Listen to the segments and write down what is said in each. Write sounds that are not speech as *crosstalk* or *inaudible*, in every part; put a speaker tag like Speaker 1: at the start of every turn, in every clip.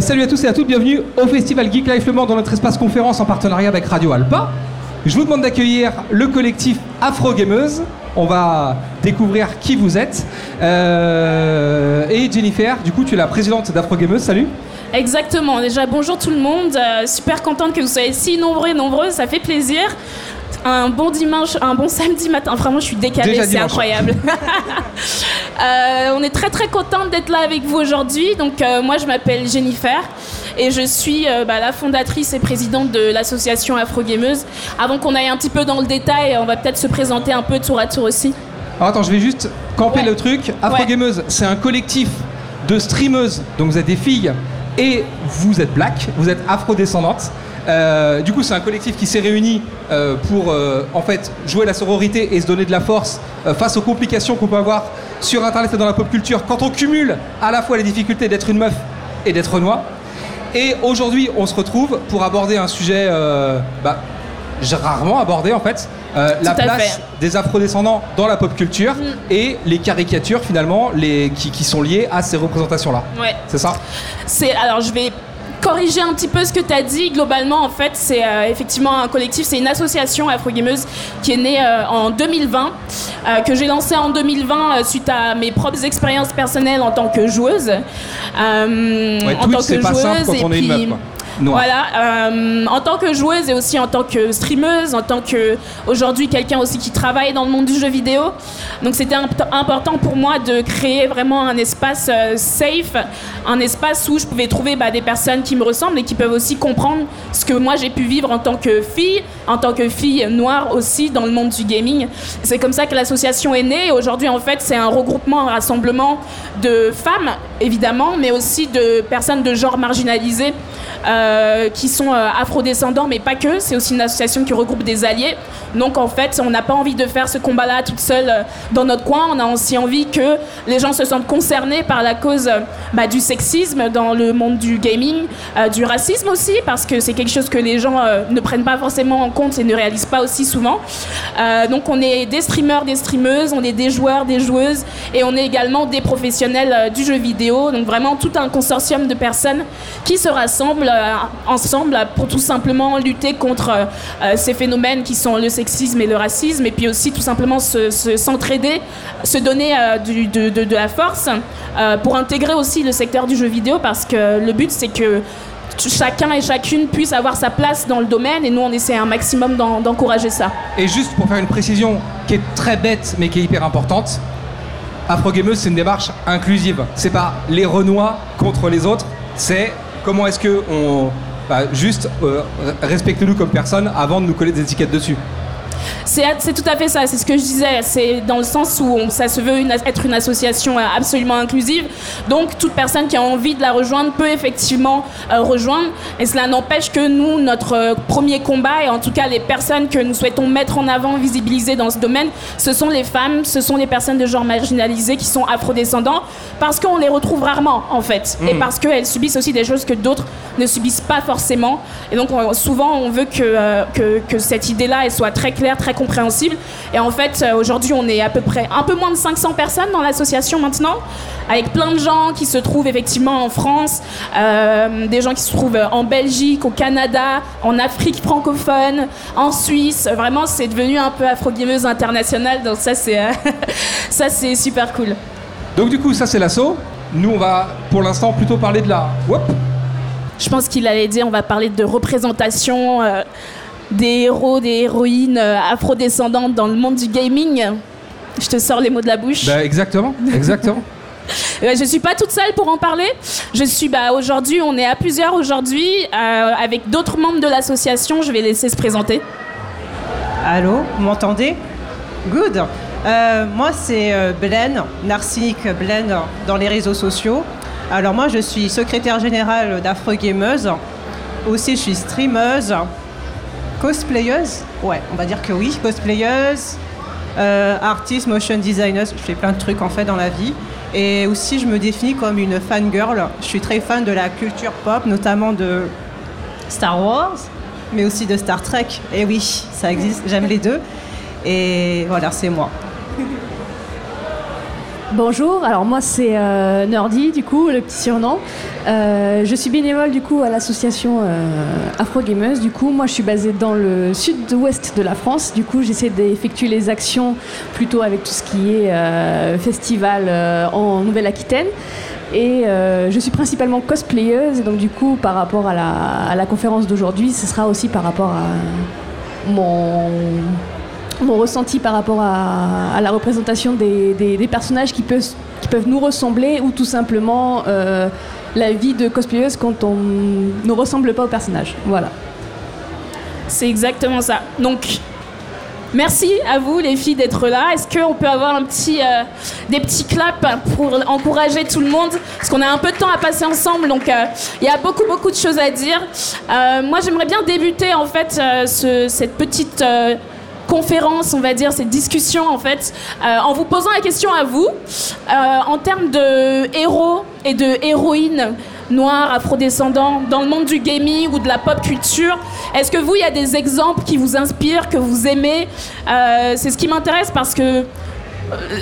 Speaker 1: Salut à tous et à toutes, bienvenue au Festival Geek Life Le Mans dans notre espace conférence en partenariat avec Radio Alpa. Je vous demande d'accueillir le collectif Afro Gameuse. On va découvrir qui vous êtes. Euh, et Jennifer, du coup, tu es la présidente d'Afro Gameuse. Salut.
Speaker 2: Exactement. Déjà, bonjour tout le monde. Euh, super contente que vous soyez si nombreux et nombreuses. Ça fait plaisir. Un bon dimanche, un bon samedi matin. Vraiment, je suis décalée, c'est incroyable. *laughs* Euh, on est très très contente d'être là avec vous aujourd'hui. Donc, euh, moi, je m'appelle Jennifer et je suis euh, bah, la fondatrice et présidente de l'association Afro Gameuse. Avant qu'on aille un petit peu dans le détail, on va peut-être se présenter un peu tour à tour aussi.
Speaker 1: Alors attends, je vais juste camper
Speaker 2: Ouais.
Speaker 1: le truc. Afro
Speaker 2: Ouais.
Speaker 1: Gameuse, c'est un collectif de streameuses. Donc vous êtes des filles et vous êtes black, vous êtes afro-descendantes. Euh, du coup, c'est un collectif qui s'est réuni euh, pour euh, en fait jouer la sororité et se donner de la force face aux complications qu'on peut avoir sur Internet et dans la pop culture quand on cumule à la fois les difficultés d'être une meuf et d'être noir. Et aujourd'hui, on se retrouve pour aborder un sujet bah, j'ai rarement abordé en fait, la place
Speaker 2: fait.
Speaker 1: des afrodescendants dans la pop culture
Speaker 2: Mm.
Speaker 1: et les caricatures finalement les, qui, qui sont liées à ces représentations-là.
Speaker 2: Ouais.
Speaker 1: C'est ça?
Speaker 2: C'est alors je vais corriger un petit peu ce que tu as dit. Globalement, en fait, c'est euh, effectivement un collectif, c'est une association afro-gameuse qui est née euh, en 2020, euh, que j'ai lancée en 2020 euh, suite à mes propres expériences personnelles en tant que joueuse.
Speaker 1: Ouais,
Speaker 2: en
Speaker 1: Twitch,
Speaker 2: tant que
Speaker 1: pas simple
Speaker 2: joueuse
Speaker 1: quand
Speaker 2: et
Speaker 1: on est une
Speaker 2: puis-
Speaker 1: meuf.
Speaker 2: Voilà, euh, en tant que joueuse et aussi en tant que streameuse, en tant que aujourd'hui quelqu'un aussi qui travaille dans le monde du jeu vidéo. Donc c'était imp- important pour moi de créer vraiment un espace euh, safe, un espace où je pouvais trouver bah, des personnes qui me ressemblent et qui peuvent aussi comprendre ce que moi j'ai pu vivre en tant que fille, en tant que fille noire aussi dans le monde du gaming. C'est comme ça que l'association est née. Aujourd'hui en fait c'est un regroupement, un rassemblement de femmes évidemment, mais aussi de personnes de genre marginalisées euh, qui sont euh, afrodescendants, mais pas que. C'est aussi une association qui regroupe des alliés. Donc en fait, on n'a pas envie de faire ce combat-là toute seule euh, dans notre coin. On a aussi envie que les gens se sentent concernés par la cause euh, bah, du sexisme dans le monde du gaming, euh, du racisme aussi, parce que c'est quelque chose que les gens euh, ne prennent pas forcément en compte et ne réalisent pas aussi souvent. Euh, donc on est des streamers, des streameuses, on est des joueurs, des joueuses, et on est également des professionnels euh, du jeu vidéo. Donc vraiment tout un consortium de personnes qui se rassemblent euh, ensemble pour tout simplement lutter contre euh, euh, ces phénomènes qui sont le sexisme et le racisme, et puis aussi tout simplement se- se- s'entraider, se, donner euh, de, de- la force euh, pour intégrer aussi le secteur du jeu vidéo, parce que le but c'est que chacun et chacune puisse avoir sa place dans le domaine, et nous on essaie un maximum d'en- d'encourager ça.
Speaker 1: Et juste pour faire une précision qui est très bête mais qui est hyper importante, Afro Gameuse c'est une démarche inclusive. C'est pas les Renois contre les autres, c'est comment est-ce que on bah, juste euh, respecte-nous comme personne avant de nous coller des étiquettes dessus?
Speaker 2: C'est tout à fait ça, c'est ce que je disais. C'est dans le sens où on- ça se veut une- être une association euh, absolument inclusive. Donc toute personne qui a envie de la rejoindre peut effectivement euh, rejoindre. Et cela n'empêche que nous, notre euh, premier combat, et en tout cas les personnes que nous souhaitons mettre en avant, visibiliser dans ce domaine, ce sont les femmes, ce sont les personnes de genre marginalisées qui sont afrodescendants, parce qu'on les retrouve rarement en fait. Et parce qu'elles subissent aussi des choses que d'autres ne subissent pas forcément. Et donc on- souvent on veut que, euh, que, que cette idée-là elle soit très claire, très compréhensible. Et en fait euh, aujourd'hui on est à peu près un peu moins de 500 personnes dans l'association maintenant, avec plein de gens qui se trouvent effectivement en France, euh, des gens qui se trouvent en Belgique, au Canada, en Afrique francophone, en Suisse. Vraiment c'est devenu un peu afro-gameuse internationale. Donc ça c'est euh, *laughs* super cool.
Speaker 1: Donc du coup ça c'est l'assaut. Nous on va pour l'instant plutôt parler de la...
Speaker 2: Je pense qu'il allait dire on va parler de représentation euh, des héros, des héroïnes euh, afrodescendantes dans le monde du gaming. Je te sors les mots de la bouche.
Speaker 1: Bah, exactement, exactement. *laughs*
Speaker 2: Euh, je suis pas toute seule pour en parler. Je suis bah, aujourd'hui, on est à plusieurs aujourd'hui euh, avec d'autres membres de l'association. Je vais laisser se présenter.
Speaker 3: Allô, vous m'entendez? Good. Euh, moi, c'est Blaine, Narcissique Blaine dans les réseaux sociaux. Alors moi, je suis secrétaire générale d'Afro Gameuse. Aussi, je suis streameuse, cosplayeuse. Ouais, on va dire que oui, cosplayeuse, euh, artiste, motion designer. Je fais plein de trucs en fait dans la vie. Et aussi, je me définis comme une fangirl. Je suis très fan de la culture pop, notamment de Star Wars, mais aussi de Star Trek. Et oui, ça existe, j'aime les deux. Et voilà, c'est moi.
Speaker 4: Bonjour, alors moi c'est euh, du coup, le petit surnom. Euh, je suis bénévole du coup à l'association euh, Afro Gameuse. Du coup, moi je suis basée dans le sud-ouest de la France. Du coup, j'essaie d'effectuer les actions plutôt avec tout ce qui est euh, festival en Nouvelle-Aquitaine. Et je suis principalement cosplayeuse. Et donc du coup, par rapport à la conférence d'aujourd'hui, ce sera aussi par rapport à mon mon ressenti par rapport à, la représentation des, personnages qui peuvent, nous ressembler ou tout simplement euh, la vie de cosplayeuse quand on ne ressemble pas au personnage. Voilà.
Speaker 2: C'est exactement ça. Donc, merci à vous les filles d'être là. Est-ce qu'on peut avoir un petit, euh, des petits claps pour encourager tout le monde? Parce qu'on a un peu de temps à passer ensemble, donc euh, il y a beaucoup beaucoup de choses à dire. Moi, j'aimerais bien débuter en fait ce- cette petite conférence, on va dire, cette discussion en fait, euh, en vous posant la question à vous, euh, en termes de héros et de héroïnes noirs, afrodescendants, dans le monde du gaming ou de la pop culture. Est-ce que vous, il y a des exemples qui vous inspirent, que vous aimez Euh, C'est ce qui m'intéresse parce que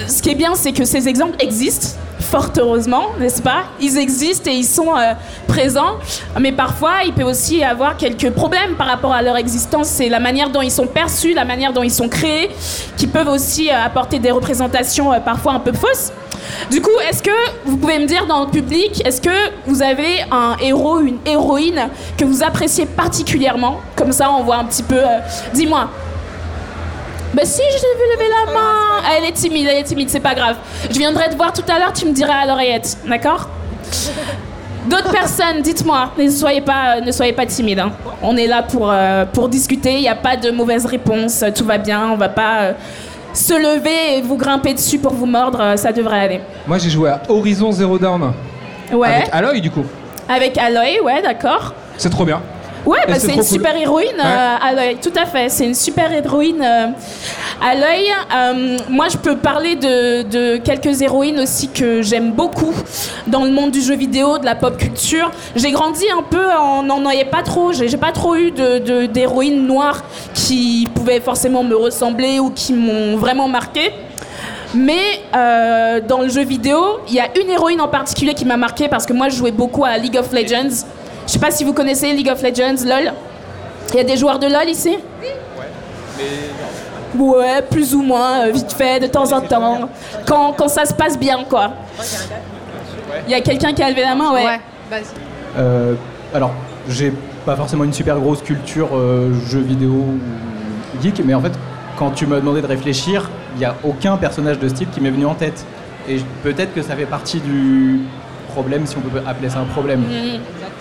Speaker 2: ce qui est bien, c'est que ces exemples existent, fort heureusement, n'est-ce pas? Ils existent et ils sont euh, présents, mais parfois, il peut aussi y avoir quelques problèmes par rapport à leur existence. C'est la manière dont ils sont perçus, la manière dont ils sont créés, qui peuvent aussi euh, apporter des représentations euh, parfois un peu fausses. Du coup, est-ce que vous pouvez me dire dans le public, est-ce que vous avez un héros, une héroïne que vous appréciez particulièrement? Comme ça, on voit un petit peu. Dis-moi. Bah si, je t'ai vu lever la main. Ah, Elle est timide, elle est timide, c'est pas grave. Je viendrai te voir tout à l'heure, tu me diras à l'oreillette, d'accord? D'autres personnes, dites-moi, ne soyez pas, ne soyez pas timide. hein. On est là pour, euh, pour discuter, il n'y a pas de mauvaise réponse, tout va bien, on va pas euh, se lever et vous grimper dessus pour vous mordre, euh, ça devrait aller.
Speaker 1: Moi, j'ai joué à Horizon Zero Dawn.
Speaker 2: Ouais,
Speaker 1: Avec Aloy, du coup.
Speaker 2: avec Aloy, ouais, d'accord.
Speaker 1: C'est trop bien.
Speaker 2: Ouais, bah,
Speaker 1: c'est
Speaker 2: une
Speaker 1: cool.
Speaker 2: super héroïne euh, à l'œil, tout à fait. C'est une super héroïne euh, à l'œil. Euh, moi, je peux parler de, de quelques héroïnes aussi que j'aime beaucoup dans le monde du jeu vidéo, de la pop culture. J'ai grandi un peu en n'en ayant pas trop. J'ai pas trop eu de- de- d'héroïnes noires qui pouvaient forcément me ressembler ou qui m'ont vraiment marqué. Mais dans le jeu vidéo, il y a une héroïne en particulier qui m'a marqué parce que moi je jouais beaucoup à League of Legends. Je sais pas si vous connaissez League of Legends, LOL. Il y a des joueurs de LOL ici? Ouais, plus ou moins, euh, vite fait, de temps en temps. Quand, quand ça se passe bien, quoi. Il y a quelqu'un qui a levé la main, ouais.
Speaker 5: Euh, alors, j'ai pas forcément une super grosse culture euh, jeux vidéo ou geek, mais en fait, quand tu m'as demandé de réfléchir, il n'y a aucun personnage de style qui m'est venu en tête. Et peut-être que ça fait partie du problème, si on peut appeler ça un problème.
Speaker 2: Mhm.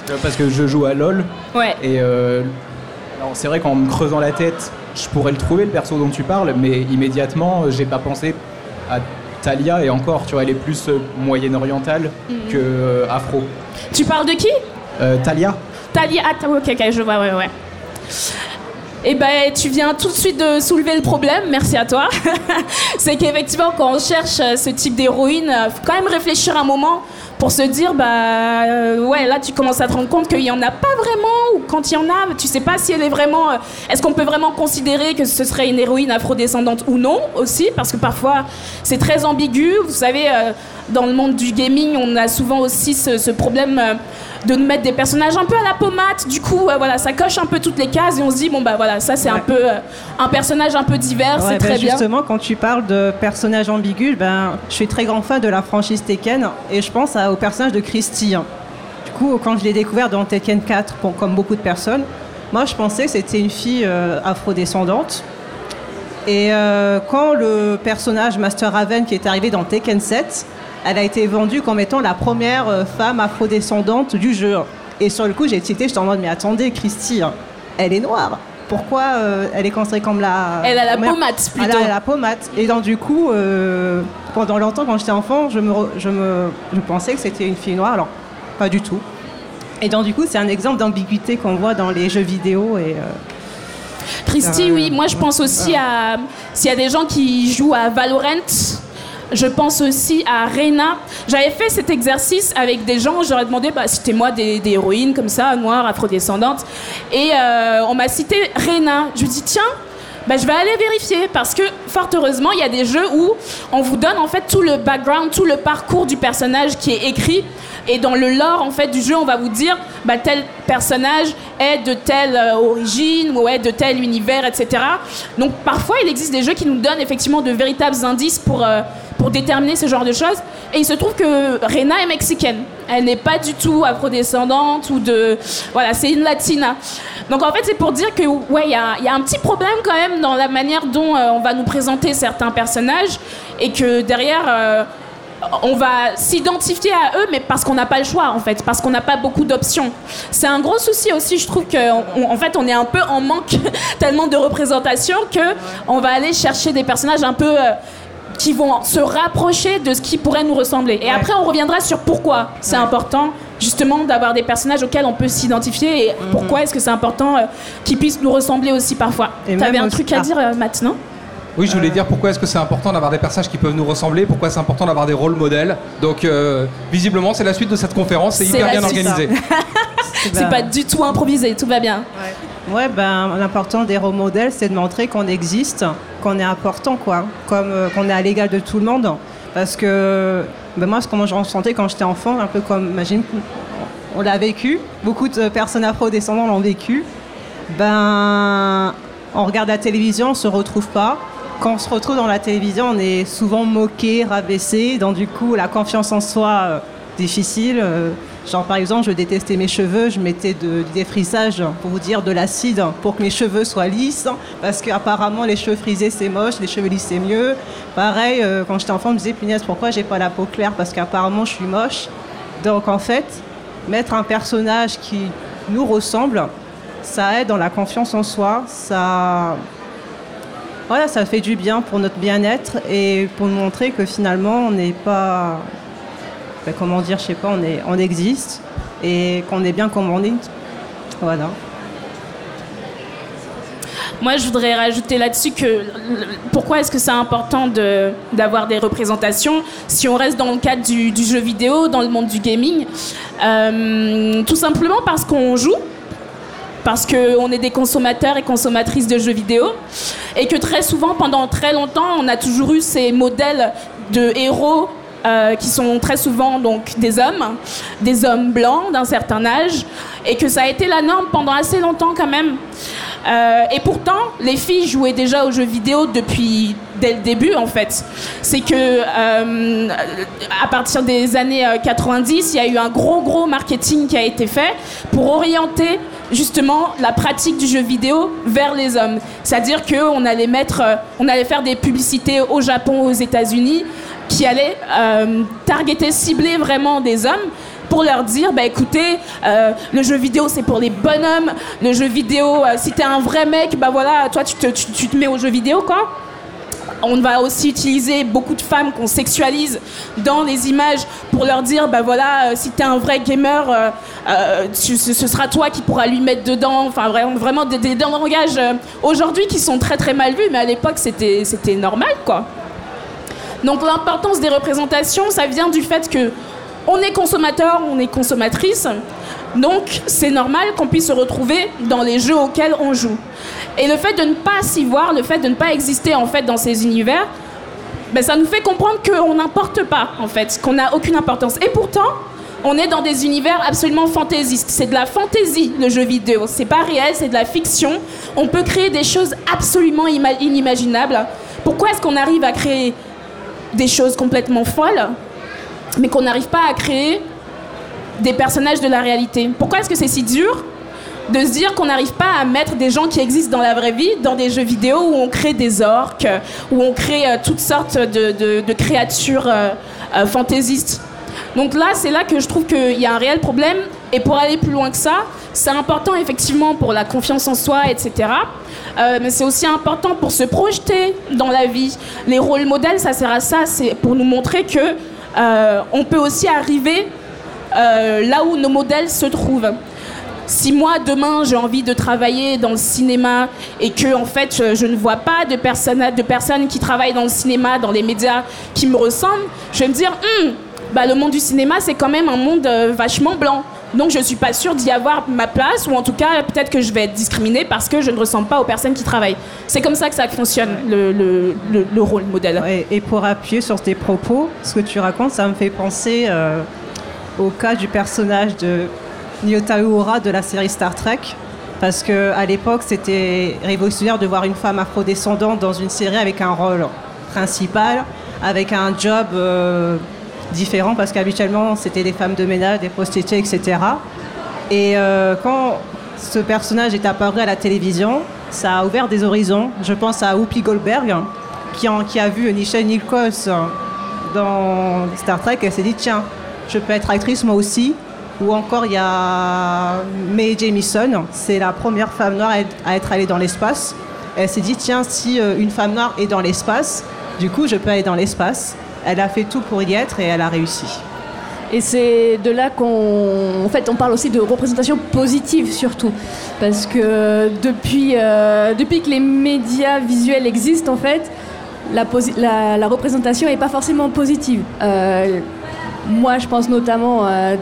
Speaker 5: Euh, Parce que je joue à LoL,
Speaker 2: Ouais.
Speaker 5: et euh, c'est vrai qu'en me creusant la tête, je pourrais le trouver, le perso dont tu parles, mais immédiatement, euh, j'ai pas pensé à Talia, et encore, tu vois, elle est plus euh, moyenne-orientale que euh, afro.
Speaker 2: Tu parles de qui?
Speaker 5: Euh, Talia
Speaker 2: Talia. Ah, ok, ok, je vois, ouais, ouais. Eh ben, tu viens tout de suite de soulever le problème, merci à toi. *laughs* c'est qu'effectivement, quand on cherche ce type d'héroïne, faut quand même réfléchir un moment pour se dire, bah, euh, ouais, là, tu commences à te rendre compte qu'il y en a pas vraiment, ou quand il y en a, tu sais pas si elle est vraiment. euh, Est-ce qu'on peut vraiment considérer que ce serait une héroïne afrodescendante ou non aussi, parce que parfois, c'est très ambigu. Vous savez, euh, dans le monde du gaming, on a souvent aussi ce, ce problème. de nous mettre des personnages un peu à la pommade. Du coup, euh, voilà, ça coche un peu toutes les cases et on se dit bon bah voilà, ça c'est un peu euh, un personnage un peu divers,
Speaker 3: Ouais,
Speaker 2: c'est très bien.
Speaker 3: justement, quand tu parles de personnages ambigus, ben, je suis très grand fan de la franchise Tekken et je pense à- au personnage de Christy. hein. Du coup, quand je l'ai découvert dans Tekken 4, bon, comme beaucoup de personnes, moi je pensais que c'était une fille euh, afrodescendante. Et euh, quand le personnage Master Raven qui est arrivé dans Tekken 7, elle a été vendue comme étant la première euh, femme afrodescendante du jeu. Et sur le coup, j'ai cité, j'étais en mode, mais attendez, Christy, elle est noire. Pourquoi euh, elle est considérée comme la.
Speaker 2: Elle a la pommade
Speaker 3: Elle
Speaker 2: plutôt.
Speaker 3: a la pommade. Et donc, du coup, euh, pendant longtemps, quand j'étais enfant, je, me, je, me, je pensais que c'était une fille noire. Alors, pas du tout. Et donc, du coup, c'est un exemple d'ambiguïté qu'on voit dans les jeux vidéo. Et, euh,
Speaker 2: Christy, oui, moi je pense aussi à s'il y a des gens qui jouent à Valorant. Je pense aussi à Reyna. J'avais fait cet exercice avec des gens. J'aurais demandé, bah, citez-moi des, héroïnes comme ça, noires, afrodescendantes. Et euh, on m'a cité Reyna. Je me dis, tiens, bah, je vais aller vérifier parce que fort heureusement, il y a des jeux où on vous donne en fait tout le background, tout le parcours du personnage qui est écrit. Et dans le lore en fait du jeu, on va vous dire bah, tel personnage est de telle euh, origine ou est de tel univers, etc. Donc parfois, il existe des jeux qui nous donnent effectivement de véritables indices pour euh, pour déterminer ce genre de choses. Et il se trouve que Rena est mexicaine. Elle n'est pas du tout afrodescendante ou de. Voilà, c'est une latina. Donc en fait, c'est pour dire que, ouais, il y a, un petit problème quand même dans la manière dont euh, on va nous présenter certains personnages et que derrière. On va s'identifier à eux, mais parce qu'on n'a pas le choix, en fait, parce qu'on n'a pas beaucoup d'options. C'est un gros souci aussi, je trouve qu'en en fait, on est un peu en manque *laughs* tellement de représentation que on va aller chercher des personnages un peu euh, qui vont se rapprocher de ce qui pourrait nous ressembler. Et après, on reviendra sur pourquoi c'est important justement d'avoir des personnages auxquels on peut s'identifier et
Speaker 3: Mhm.
Speaker 2: pourquoi est-ce que c'est important euh, qu'ils puissent nous ressembler aussi parfois.
Speaker 3: Et
Speaker 2: T'avais
Speaker 3: même
Speaker 2: un
Speaker 3: aussi-
Speaker 2: truc à
Speaker 3: ah.
Speaker 2: dire, euh, Matt, non?
Speaker 1: Oui, je voulais dire pourquoi est-ce que c'est important d'avoir des personnages qui peuvent nous ressembler, pourquoi c'est important d'avoir des rôles modèles? Donc, euh, visiblement, c'est la suite de cette conférence, c'est hyper bien
Speaker 2: suite,
Speaker 1: organisé. *laughs*
Speaker 2: C'est pas du tout improvisé, tout va bien.
Speaker 3: Ouais, ben, l'important des rôles modèles, c'est de montrer qu'on existe, qu'on est important, quoi. Comme euh, qu'on est à l'égal de tout le monde. Parce que ben, moi, ce que je ressentais quand j'étais enfant, un peu comme, imagine, on l'a vécu, beaucoup de personnes afro-descendantes l'ont vécu. Ben, on regarde la télévision, on se retrouve pas. Quand on se retrouve dans la télévision, on est souvent moqué, rabaissé. Donc du coup, la confiance en soi, euh, difficile. Euh, genre par exemple, je détestais mes cheveux, je mettais de, du défrisage, pour vous dire de l'acide, pour que mes cheveux soient lisses. Parce qu'apparemment, les cheveux frisés, c'est moche, les cheveux lisses, c'est mieux. Pareil, euh, quand j'étais enfant, je me disais, punaise, pourquoi j'ai pas la peau claire? Parce qu'apparemment, je suis moche. Donc en fait, mettre un personnage qui nous ressemble, ça aide dans la confiance en soi, ça, voilà, ça fait du bien pour notre bien-être et pour nous montrer que finalement on n'est pas, ben, comment dire, je sais pas, on, existe et qu'on est bien comme on est. Voilà.
Speaker 2: Moi, je voudrais rajouter là-dessus que pourquoi est-ce que c'est important d'avoir des représentations? Si on reste dans le cadre du, du jeu vidéo, dans le monde du gaming Euh, Tout simplement parce qu'on joue, parce qu'on est des consommateurs et consommatrices de jeux vidéo, et que très souvent, pendant très longtemps, on a toujours eu ces modèles de héros euh, qui sont très souvent donc des hommes, des hommes blancs d'un certain âge, et que ça a été la norme pendant assez longtemps quand même. Euh, et pourtant, les filles jouaient déjà aux jeux vidéo depuis dès le début en fait. C'est que euh, à partir des années euh, 90, il y a eu un gros gros marketing qui a été fait pour orienter justement la pratique du jeu vidéo vers les hommes. C'est-à-dire qu'on allait mettre, euh, on allait faire des publicités au Japon, aux États-Unis, qui allaient euh, targeter, cibler vraiment des hommes pour leur dire, bah écoutez, euh, le jeu vidéo c'est pour les bonhommes, le jeu vidéo, euh, si t'es un vrai mec, bah voilà, toi tu te mets au jeu vidéo quoi. On va aussi utiliser beaucoup de femmes qu'on sexualise dans les images pour leur dire, bah voilà, euh, si t'es un vrai gamer, euh, euh, ce, sera toi qui pourra lui mettre dedans. Enfin vraiment, vraiment des, langages aujourd'hui qui sont très très mal vus, mais à l'époque c'était c'était normal quoi. Donc l'importance des représentations, ça vient du fait que on est consommateur, on est consommatrice, donc c'est normal qu'on puisse se retrouver dans les jeux auxquels on joue. Et le fait de ne pas s'y voir, le fait de ne pas exister en fait dans ces univers, ben, ça nous fait comprendre qu'on n'importe pas en fait, qu'on n'a aucune importance. Et pourtant, on est dans des univers absolument fantaisistes. C'est de la fantaisie le jeu vidéo. C'est pas réel, c'est de la fiction. On peut créer des choses absolument ima- inimaginables. Pourquoi est-ce qu'on arrive à créer des choses complètement folles, mais qu'on n'arrive pas à créer des personnages de la réalité? Pourquoi est-ce que c'est si dur? De se dire qu'on n'arrive pas à mettre des gens qui existent dans la vraie vie dans des jeux vidéo où on crée des orques, où on crée euh, toutes sortes de, créatures euh, euh, fantaisistes donc là, c'est là que je trouve qu'il y a un réel problème. Et pour aller plus loin que ça, c'est important effectivement pour la confiance en soi, etc. Mais c'est aussi important pour se projeter dans la vie. Les rôles modèles, ça sert à ça, c'est pour nous montrer que on peut aussi arriver là où nos modèles se trouvent. Si moi demain j'ai envie de travailler dans le cinéma et que en fait je, je ne vois pas de personnes, qui travaillent dans le cinéma, dans les médias qui me ressemblent, je vais me dire Hum, bah, le monde du cinéma c'est quand même un monde euh, vachement blanc. Donc je suis pas sûre d'y avoir ma place, ou en tout cas peut-être que je vais être discriminée parce que je ne ressemble pas aux personnes qui travaillent. C'est comme ça que ça fonctionne, le, le, le, le rôle modèle.
Speaker 3: Et, et pour appuyer sur tes propos, ce que tu racontes, ça me fait penser euh, au cas du personnage de Nyota Uhura de la série Star Trek. Parce qu'à l'époque, c'était révolutionnaire de voir une femme afrodescendante dans une série avec un rôle principal, avec un job euh, différent, parce qu'habituellement, c'était des femmes de ménage, des prostituées, etc. Et euh, quand ce personnage est apparu à la télévision, ça a ouvert des horizons. Je pense à Whoopi Goldberg, qui, a vu Nichelle Nichols dans Star Trek, elle s'est dit, tiens, je peux être actrice moi aussi. Ou encore, il y a Mae Jemison, c'est la première femme noire à être- allée dans l'espace. Elle s'est dit, tiens, si euh, une femme noire est dans l'espace, du coup, je peux aller dans l'espace. Elle a fait tout pour y être et elle a réussi.
Speaker 4: Et c'est de là qu'on en fait, on parle aussi de représentation positive surtout. Parce que depuis, euh, que les médias visuels existent, en fait, la représentation n'est pas forcément positive. Euh, moi, je pense notamment à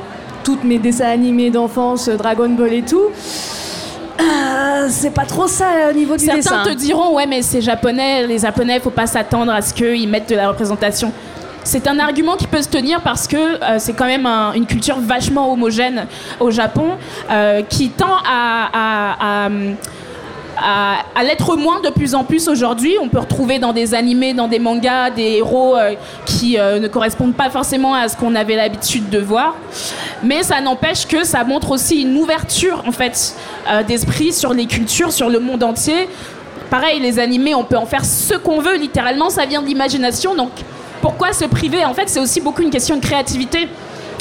Speaker 4: mes dessins animés d'enfance, Dragon Ball et tout. Euh, c'est pas trop ça au niveau du
Speaker 2: Certains
Speaker 4: dessin.
Speaker 2: te diront, ouais, mais c'est japonais, les japonais, faut pas s'attendre à ce qu'ils mettent de la représentation. C'est un argument qui peut se tenir parce que euh, c'est quand même un- une culture vachement homogène au Japon euh, qui tend à, à- à, à- à l'être moins de plus en plus aujourd'hui. On peut retrouver dans des animés, dans des mangas, des héros euh, qui euh, ne correspondent pas forcément à ce qu'on avait l'habitude de voir. Mais ça n'empêche que ça montre aussi une ouverture en fait euh, d'esprit sur les cultures, sur le monde entier. Pareil, les animés, on peut en faire ce qu'on veut, littéralement, ça vient de l'imagination. Donc pourquoi se priver? En fait, c'est aussi beaucoup une question de créativité.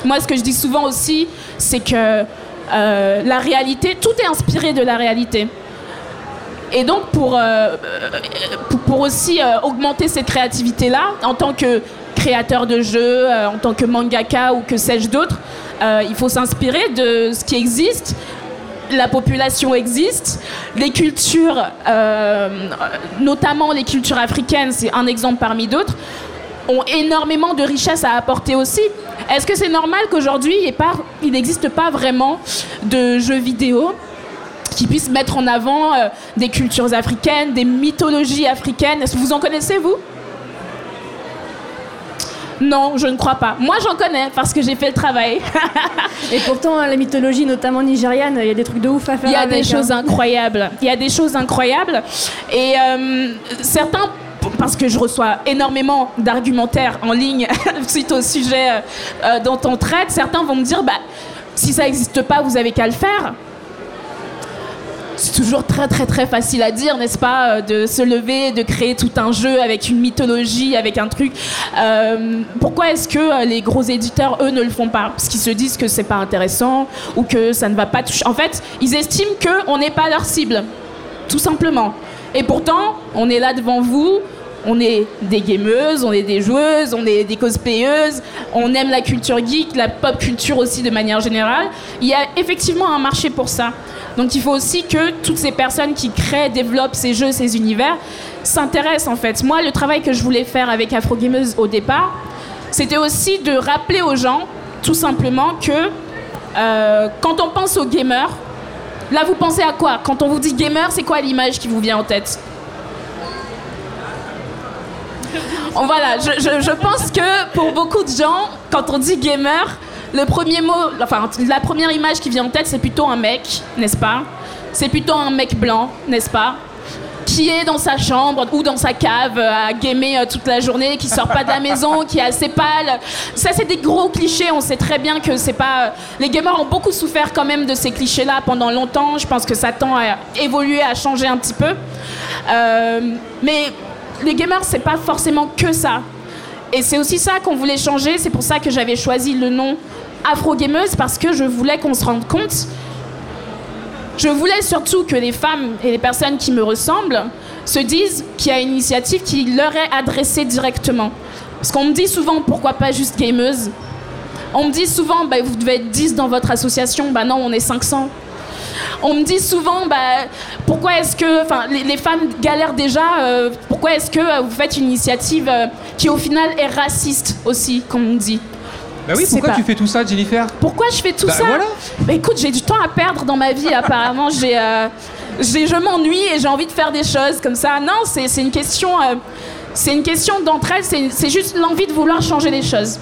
Speaker 2: Moi, ce que je dis souvent aussi, c'est que la réalité, tout est inspiré de la réalité. Et donc, pour, euh, euh, aussi euh, augmenter cette créativité-là, en tant que créateur de jeux, en tant que mangaka ou que sais-je d'autre, il faut s'inspirer de ce qui existe. La population existe, les cultures, notamment les cultures africaines, c'est un exemple parmi d'autres, ont énormément de richesses à apporter aussi. Est-ce que c'est normal qu'aujourd'hui, il n'existe pas vraiment de jeux vidéo? Qui puissent mettre en avant euh, des cultures africaines, des mythologies africaines Est-ce que vous en connaissez, vous? Non, je ne crois pas. Moi, j'en connais parce que j'ai fait le travail. *laughs*
Speaker 4: Et pourtant, la mythologie, notamment nigériane, il y a des trucs de ouf à faire.
Speaker 2: Il y a
Speaker 4: avec,
Speaker 2: des choses
Speaker 4: hein.
Speaker 2: incroyables. Il y a des choses incroyables. Et euh, certains, parce que je reçois énormément d'argumentaires en ligne *laughs* suite au sujet euh, dont on traite, certains vont me dire bah, si ça n'existe pas, vous avez qu'à le faire. C'est toujours très très très facile à dire, n'est-ce pas, euh, de se lever, de créer tout un jeu avec une mythologie, avec un truc. Euh, pourquoi est-ce que euh, les gros éditeurs, eux, ne le font pas? Parce qu'ils se disent que c'est pas intéressant ou que ça ne va pas toucher. En fait, ils estiment qu'on n'est pas leur cible, tout simplement. Et pourtant, on est là devant vous. On est des gameuses, on est des joueuses, on est des cosplayeuses, on aime la culture geek, la pop culture aussi de manière générale. Il y a effectivement un marché pour ça. Donc il faut aussi que toutes ces personnes qui créent, développent ces jeux, ces univers, s'intéressent en fait. Moi, le travail que je voulais faire avec Afro Gameuse au départ, c'était aussi de rappeler aux gens, tout simplement, que euh, quand on pense aux gamers, là vous pensez à quoi? Quand on vous dit gamer, c'est quoi l'image qui vous vient en tête? Voilà, je pense que pour beaucoup de gens, quand on dit gamer, le premier mot, enfin la première image qui vient en tête, c'est plutôt un mec, n'est-ce pas? C'est plutôt un mec blanc, n'est-ce pas? Qui est dans sa chambre ou dans sa cave euh, à gamer euh, toute la journée, qui sort pas de la maison, qui est assez pâle. Ça, c'est des gros clichés. On sait très bien que c'est pas. Les gamers ont beaucoup souffert quand même de ces clichés-là pendant longtemps. Je pense que ça tend à évoluer, à changer un petit peu. Euh, mais les gamers, c'est pas forcément que ça. Et c'est aussi ça qu'on voulait changer. C'est pour ça que j'avais choisi le nom Afro Gameuse parce que je voulais qu'on se rende compte je voulais surtout que les femmes et les personnes qui me ressemblent se disent qu'il y a une initiative qui leur est adressée directement. Parce qu'on me dit souvent pourquoi pas juste gameuse? On me dit souvent bah, vous devez être 10 dans votre association. Bah non, on est 500. On me dit souvent bah, pourquoi est-ce que les femmes galèrent déjà euh, pourquoi est-ce que euh, vous faites une initiative euh, qui au final est raciste aussi comme on dit?
Speaker 1: Bah oui, pourquoi
Speaker 2: pas-
Speaker 1: tu fais tout ça, Jennifer?
Speaker 2: Pourquoi je fais tout
Speaker 1: Bah
Speaker 2: ça?
Speaker 1: voilà.
Speaker 2: Bah écoute, j'ai du temps à perdre dans ma vie apparemment. J'ai, euh, j'ai- je m'ennuie et j'ai envie de faire des choses comme ça. Non, c'est, une question, euh, c'est une question d'entraide. C'est juste l'envie de vouloir changer les choses.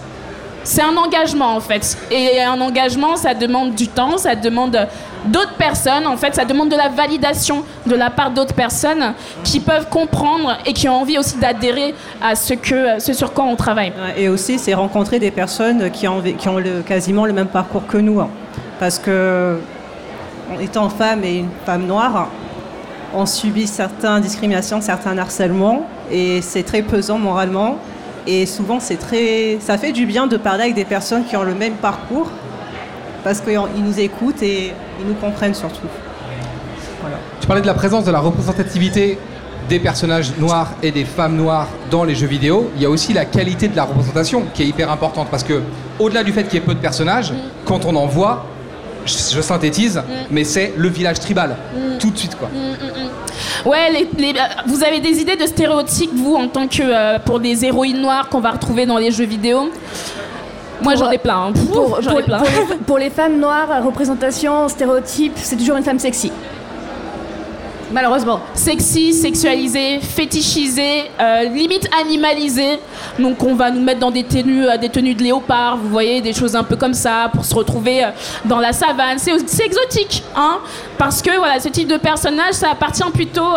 Speaker 2: C'est un engagement en fait. Et un engagement, ça demande du temps, ça demande d'autres personnes. En fait, ça demande de la validation de la part d'autres personnes qui peuvent comprendre et qui ont envie aussi d'adhérer à ce, sur quoi on travaille.
Speaker 3: Et aussi, c'est rencontrer des personnes qui ont, quasiment le même parcours que nous. hein. Parce que, étant femme et une femme noire, on subit certaines discriminations, certains harcèlements, et c'est très pesant moralement. Et souvent, c'est très, ça fait du bien de parler avec des personnes qui ont le même parcours, parce qu'ils nous écoutent et ils nous comprennent surtout.
Speaker 1: Tu parlais de la présence de la représentativité des personnages noirs et des femmes noires dans les jeux vidéo. Il y a aussi la qualité de la représentation qui est hyper importante parce que, au-delà du fait qu'il y ait peu de personnages, quand on en voit, je, je synthétise, mais c'est le village tribal, tout de suite quoi.
Speaker 2: Ouais, les- les- euh, vous avez des idées de stéréotypes, vous, en tant que. euh, pour des héroïnes noires qu'on va retrouver dans les jeux vidéo? Moi, j'en ai plein. hein.
Speaker 4: Pour,
Speaker 2: J'en
Speaker 4: pour-
Speaker 2: ai plein.
Speaker 4: pour les, pour les femmes noires, représentation, stéréotype, c'est toujours une femme sexy. Malheureusement.
Speaker 2: Sexy, sexualisé, fétichisé, euh, limite animalisé. Donc on va nous mettre dans des tenues, euh, des tenues de léopard, vous voyez, des choses un peu comme ça, pour se retrouver euh, dans la savane. C'est exotique, hein, parce que voilà, ce type de personnage, ça appartient plutôt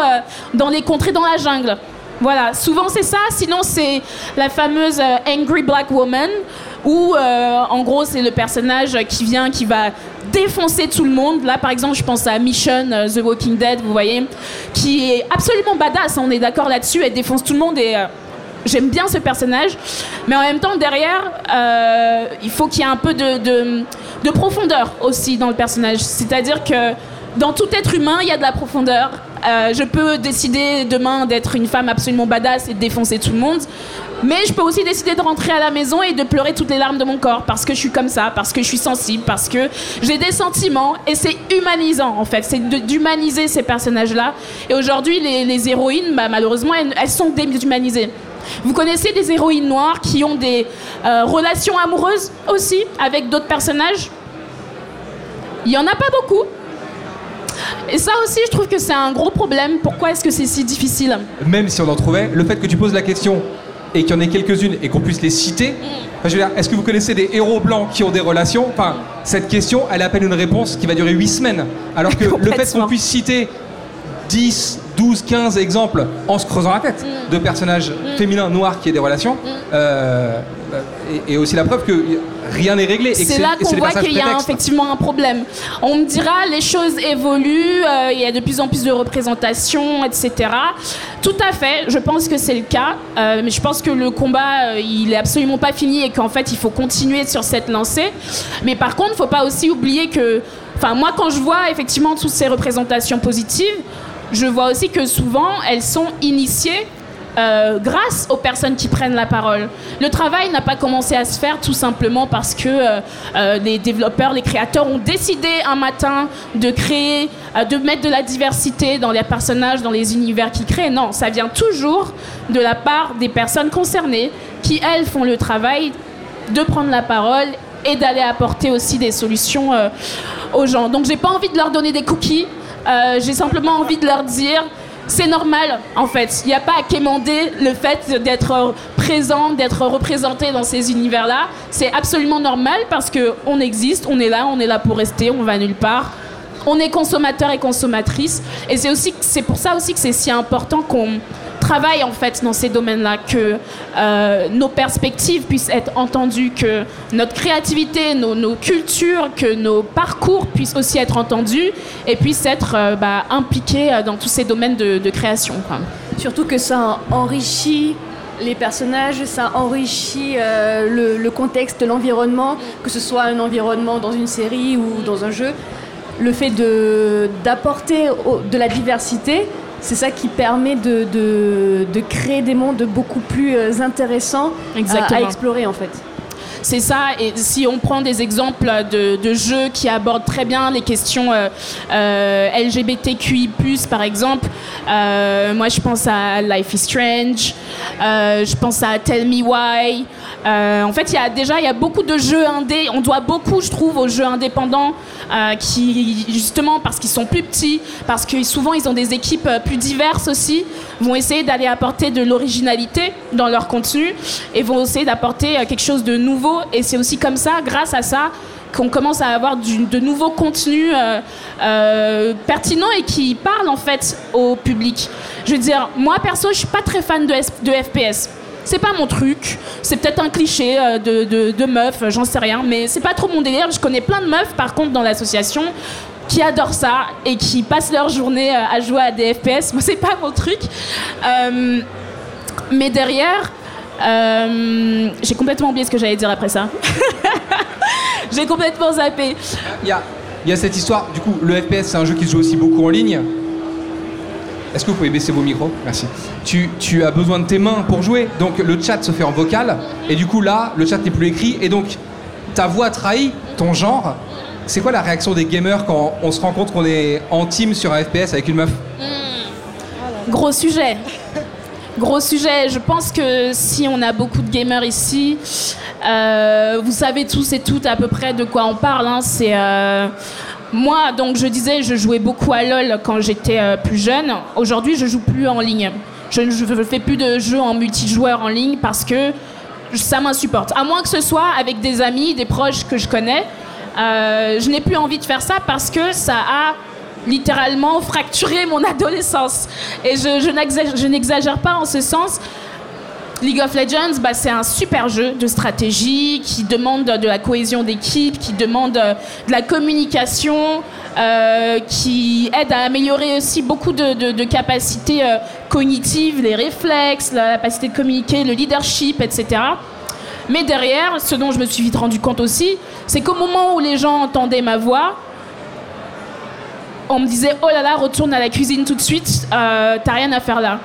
Speaker 2: dans les contrées dans la jungle. Voilà, souvent c'est ça, sinon c'est la fameuse Angry Black Woman, où euh, en gros c'est le personnage qui vient, qui va défoncer tout le monde. Là par exemple je pense à Mission, euh, The Walking Dead, vous voyez, qui est absolument badass, on est d'accord là-dessus, elle défonce tout le monde et... euh, J'aime bien ce personnage, mais en même temps, derrière, il faut qu'il y ait un peu de profondeur aussi dans le personnage. C'est-à-dire que dans tout être humain, il y a de la profondeur. Euh, je peux décider demain d'être une femme absolument badass et de défoncer tout le monde, mais je peux aussi décider de rentrer à la maison et de pleurer toutes les larmes de mon corps parce que je suis comme ça, parce que je suis sensible, parce que j'ai des sentiments et c'est humanisant en fait. C'est d'humaniser ces personnages-là. Et aujourd'hui, les, héroïnes, bah, malheureusement, elles, sont déshumanisées. Vous connaissez des héroïnes noires qui ont des euh, relations amoureuses aussi avec d'autres personnages? Il y en a pas beaucoup. Et ça aussi, je trouve que c'est un gros problème. Pourquoi est-ce que c'est si difficile
Speaker 1: Même si on en trouvait, le fait que tu poses la question et qu'il y en ait quelques-unes et qu'on puisse les citer, enfin, je veux dire, est-ce que vous connaissez des héros blancs qui ont des relations? Enfin, cette question, elle appelle une réponse qui va durer 8 semaines. Alors que *laughs* le fait qu'on puisse citer 10, 12, 15 exemples en se creusant la tête de personnages féminins noirs qui aient des relations, euh, et, et aussi la preuve que rien n'est réglé.
Speaker 2: C'est là qu'on voit qu'il y a effectivement un problème. On me dira, les choses évoluent, euh, il y a de plus en plus de représentations, etc. Tout à fait, je pense que c'est le cas, euh, mais je pense que le combat, euh, il est absolument pas fini et qu'en fait, il faut continuer sur cette lancée. Mais par contre, il faut pas aussi oublier que, enfin, moi, quand je vois effectivement toutes ces représentations positives, je vois aussi que souvent, elles sont initiées euh, grâce aux personnes qui prennent la parole. Le travail n'a pas commencé à se faire tout simplement parce que euh, euh, les développeurs, les créateurs ont décidé un matin de créer, de mettre de la diversité dans les personnages, dans les univers qu'ils créent. Non, ça vient toujours de la part des personnes concernées qui, elles, font le travail de prendre la parole et d'aller apporter aussi des solutions aux gens. Donc j'ai pas envie de leur donner des cookies, j'ai simplement envie de leur dire c'est normal en fait. Il n'y a pas à quémander le fait d'être présent, d'être représenté dans ces univers-là. C'est absolument normal parce que on existe, on est là, on est là pour rester, on va nulle part. On est consommateur et consommatrice. Et c'est aussi c'est pour ça aussi que c'est si important qu'on travaille en fait dans ces domaines-là, que euh, nos perspectives puissent être entendues, que notre créativité, nos, cultures, que nos parcours puissent aussi être entendus et puissent être euh, bah, impliqués euh, dans tous ces domaines de, création.
Speaker 4: Surtout que ça enrichit les personnages, ça enrichit le, contexte, l'environnement, que ce soit un environnement dans une série ou dans un jeu. Le fait d'apporter de la diversité, c'est ça qui permet de, de- de créer des mondes beaucoup plus euh, intéressants à- à, explorer en fait.
Speaker 2: C'est ça. Et si on prend des exemples de, jeux qui abordent très bien les questions euh, euh, LGBTQI+, par exemple, euh, moi je pense à Life is Strange, je pense à Tell Me Why. En fait, il y a déjà y a beaucoup de jeux indés. On doit beaucoup, je trouve, aux jeux indépendants qui, justement, parce qu'ils sont plus petits, parce que souvent ils ont des équipes plus diverses aussi, vont essayer d'aller apporter de l'originalité dans leur contenu et vont essayer d'apporter quelque chose de nouveau. Et c'est aussi comme ça, grâce à ça, qu'on commence à avoir de nouveaux contenus euh, euh, pertinents et qui parlent en fait au public. Je veux dire, moi perso, je suis pas très fan de, de FPS. C'est pas mon truc. C'est peut-être un cliché euh, de, meuf, j'en sais rien, mais c'est pas trop mon délire. Je connais plein de meufs, par contre, dans l'association qui adorent ça et qui passent leur journée à jouer à des FPS. *laughs* Moi, c'est pas mon truc. Mais derrière, euh, j'ai complètement oublié ce que j'allais dire après ça. *laughs* j'ai complètement zappé.
Speaker 1: Il y a, il y a cette histoire, du coup, le FPS, c'est un jeu qui se joue aussi beaucoup en ligne. Est-ce que vous pouvez baisser vos micros? Merci. Tu, tu as besoin de tes mains pour jouer, donc le chat se fait en vocal, et du coup là, le chat n'est plus écrit, et donc ta voix trahit ton genre. C'est quoi la réaction des gamers quand on se rend compte qu'on est en team sur un FPS avec une meuf?
Speaker 2: Gros sujet. Gros sujet. Je pense que si on a beaucoup de gamers ici, euh, vous savez tous et toutes à peu près de quoi on parle. hein. C'est euh, moi, donc je disais, je jouais beaucoup à LoL quand j'étais euh, plus jeune. Aujourd'hui, je joue plus en ligne. Je ne fais plus de jeux en multijoueur en ligne parce que ça m'insupporte. À moins que ce soit avec des amis, des proches que je connais. Je n'ai plus envie de faire ça parce que ça a littéralement fracturé mon adolescence. Et je, n'exagère- pas en ce sens. League of Legends, bah, c'est un super jeu de stratégie qui demande de la cohésion d'équipe, qui demande euh, de la communication, euh, qui aide à améliorer aussi beaucoup de capacités euh, cognitives, les réflexes, la capacité de communiquer, le leadership, etc. Mais derrière, ce dont je me suis vite rendu compte aussi, c'est qu'au moment où les gens entendaient ma voix, on me disait oh là là retourne à la cuisine tout de suite euh, t'as rien à faire là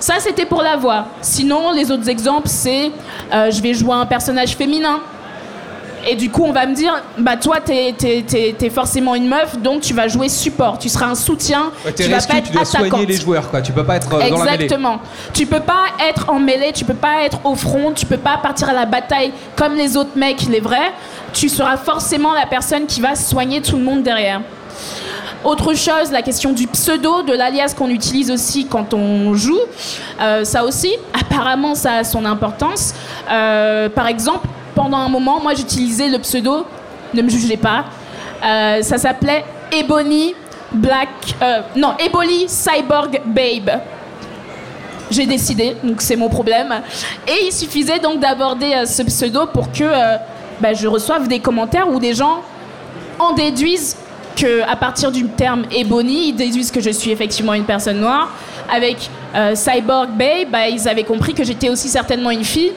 Speaker 2: ça c'était pour la voix sinon les autres exemples c'est euh, je vais jouer un personnage féminin et du coup on va me dire bah toi t'es, t'es forcément une meuf donc tu vas jouer support tu seras un soutien
Speaker 1: Ouais,
Speaker 2: tu vas
Speaker 1: rescue,
Speaker 2: pas être
Speaker 1: tu dois soigner les joueurs, quoi. Tu peux pas être euh, dans la mêlée.
Speaker 2: Exactement. Tu peux pas être en mêlée, tu peux pas être au front, tu peux pas partir à la bataille comme les autres mecs, les vrais. Tu seras forcément la personne qui va soigner tout le monde derrière. Autre chose, la question du pseudo, de l'alias qu'on utilise aussi quand on joue. Euh, ça aussi, *laughs* apparemment, ça a son importance. Euh, par exemple, pendant un moment, moi j'utilisais le pseudo, ne me jugez pas, euh, ça s'appelait Ebony Black. non, Ebony Cyborg Babe. J'ai décidé, donc c'est mon problème. Et il suffisait donc d'aborder ce pseudo pour que bah, je reçoive des commentaires où des gens en déduisent que à partir du terme Ebony, ils déduisent que je suis effectivement une personne noire. Avec euh, Cyborg Bay, bah, ils avaient compris que j'étais aussi certainement une fille.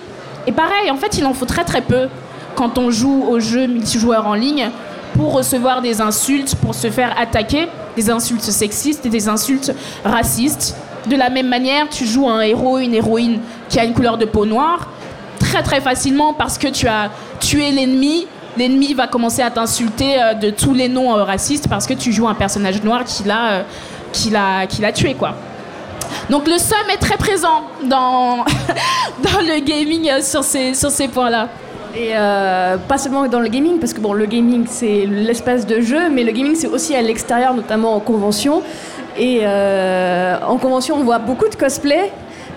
Speaker 2: Et pareil, en fait, il en faut très très peu quand on joue aux jeux multijoueurs en ligne pour recevoir des insultes, pour se faire attaquer, des insultes sexistes et des insultes racistes. De la même manière, tu joues un héros, une héroïne qui a une couleur de peau noire, très très facilement parce que tu as tué l'ennemi. L'ennemi va commencer à t'insulter euh, de tous les noms euh, racistes parce que tu joues un personnage noir qui l'a euh, qui l'a qui l'a tué quoi. Donc le somme est très présent dans *laughs* dans le gaming sur ces sur ces points-là.
Speaker 4: Et pas seulement dans le gaming, parce que bon, le gaming c'est l'espace de jeu, mais le gaming c'est aussi à l'extérieur, notamment en convention. Et en convention, on voit beaucoup de cosplay.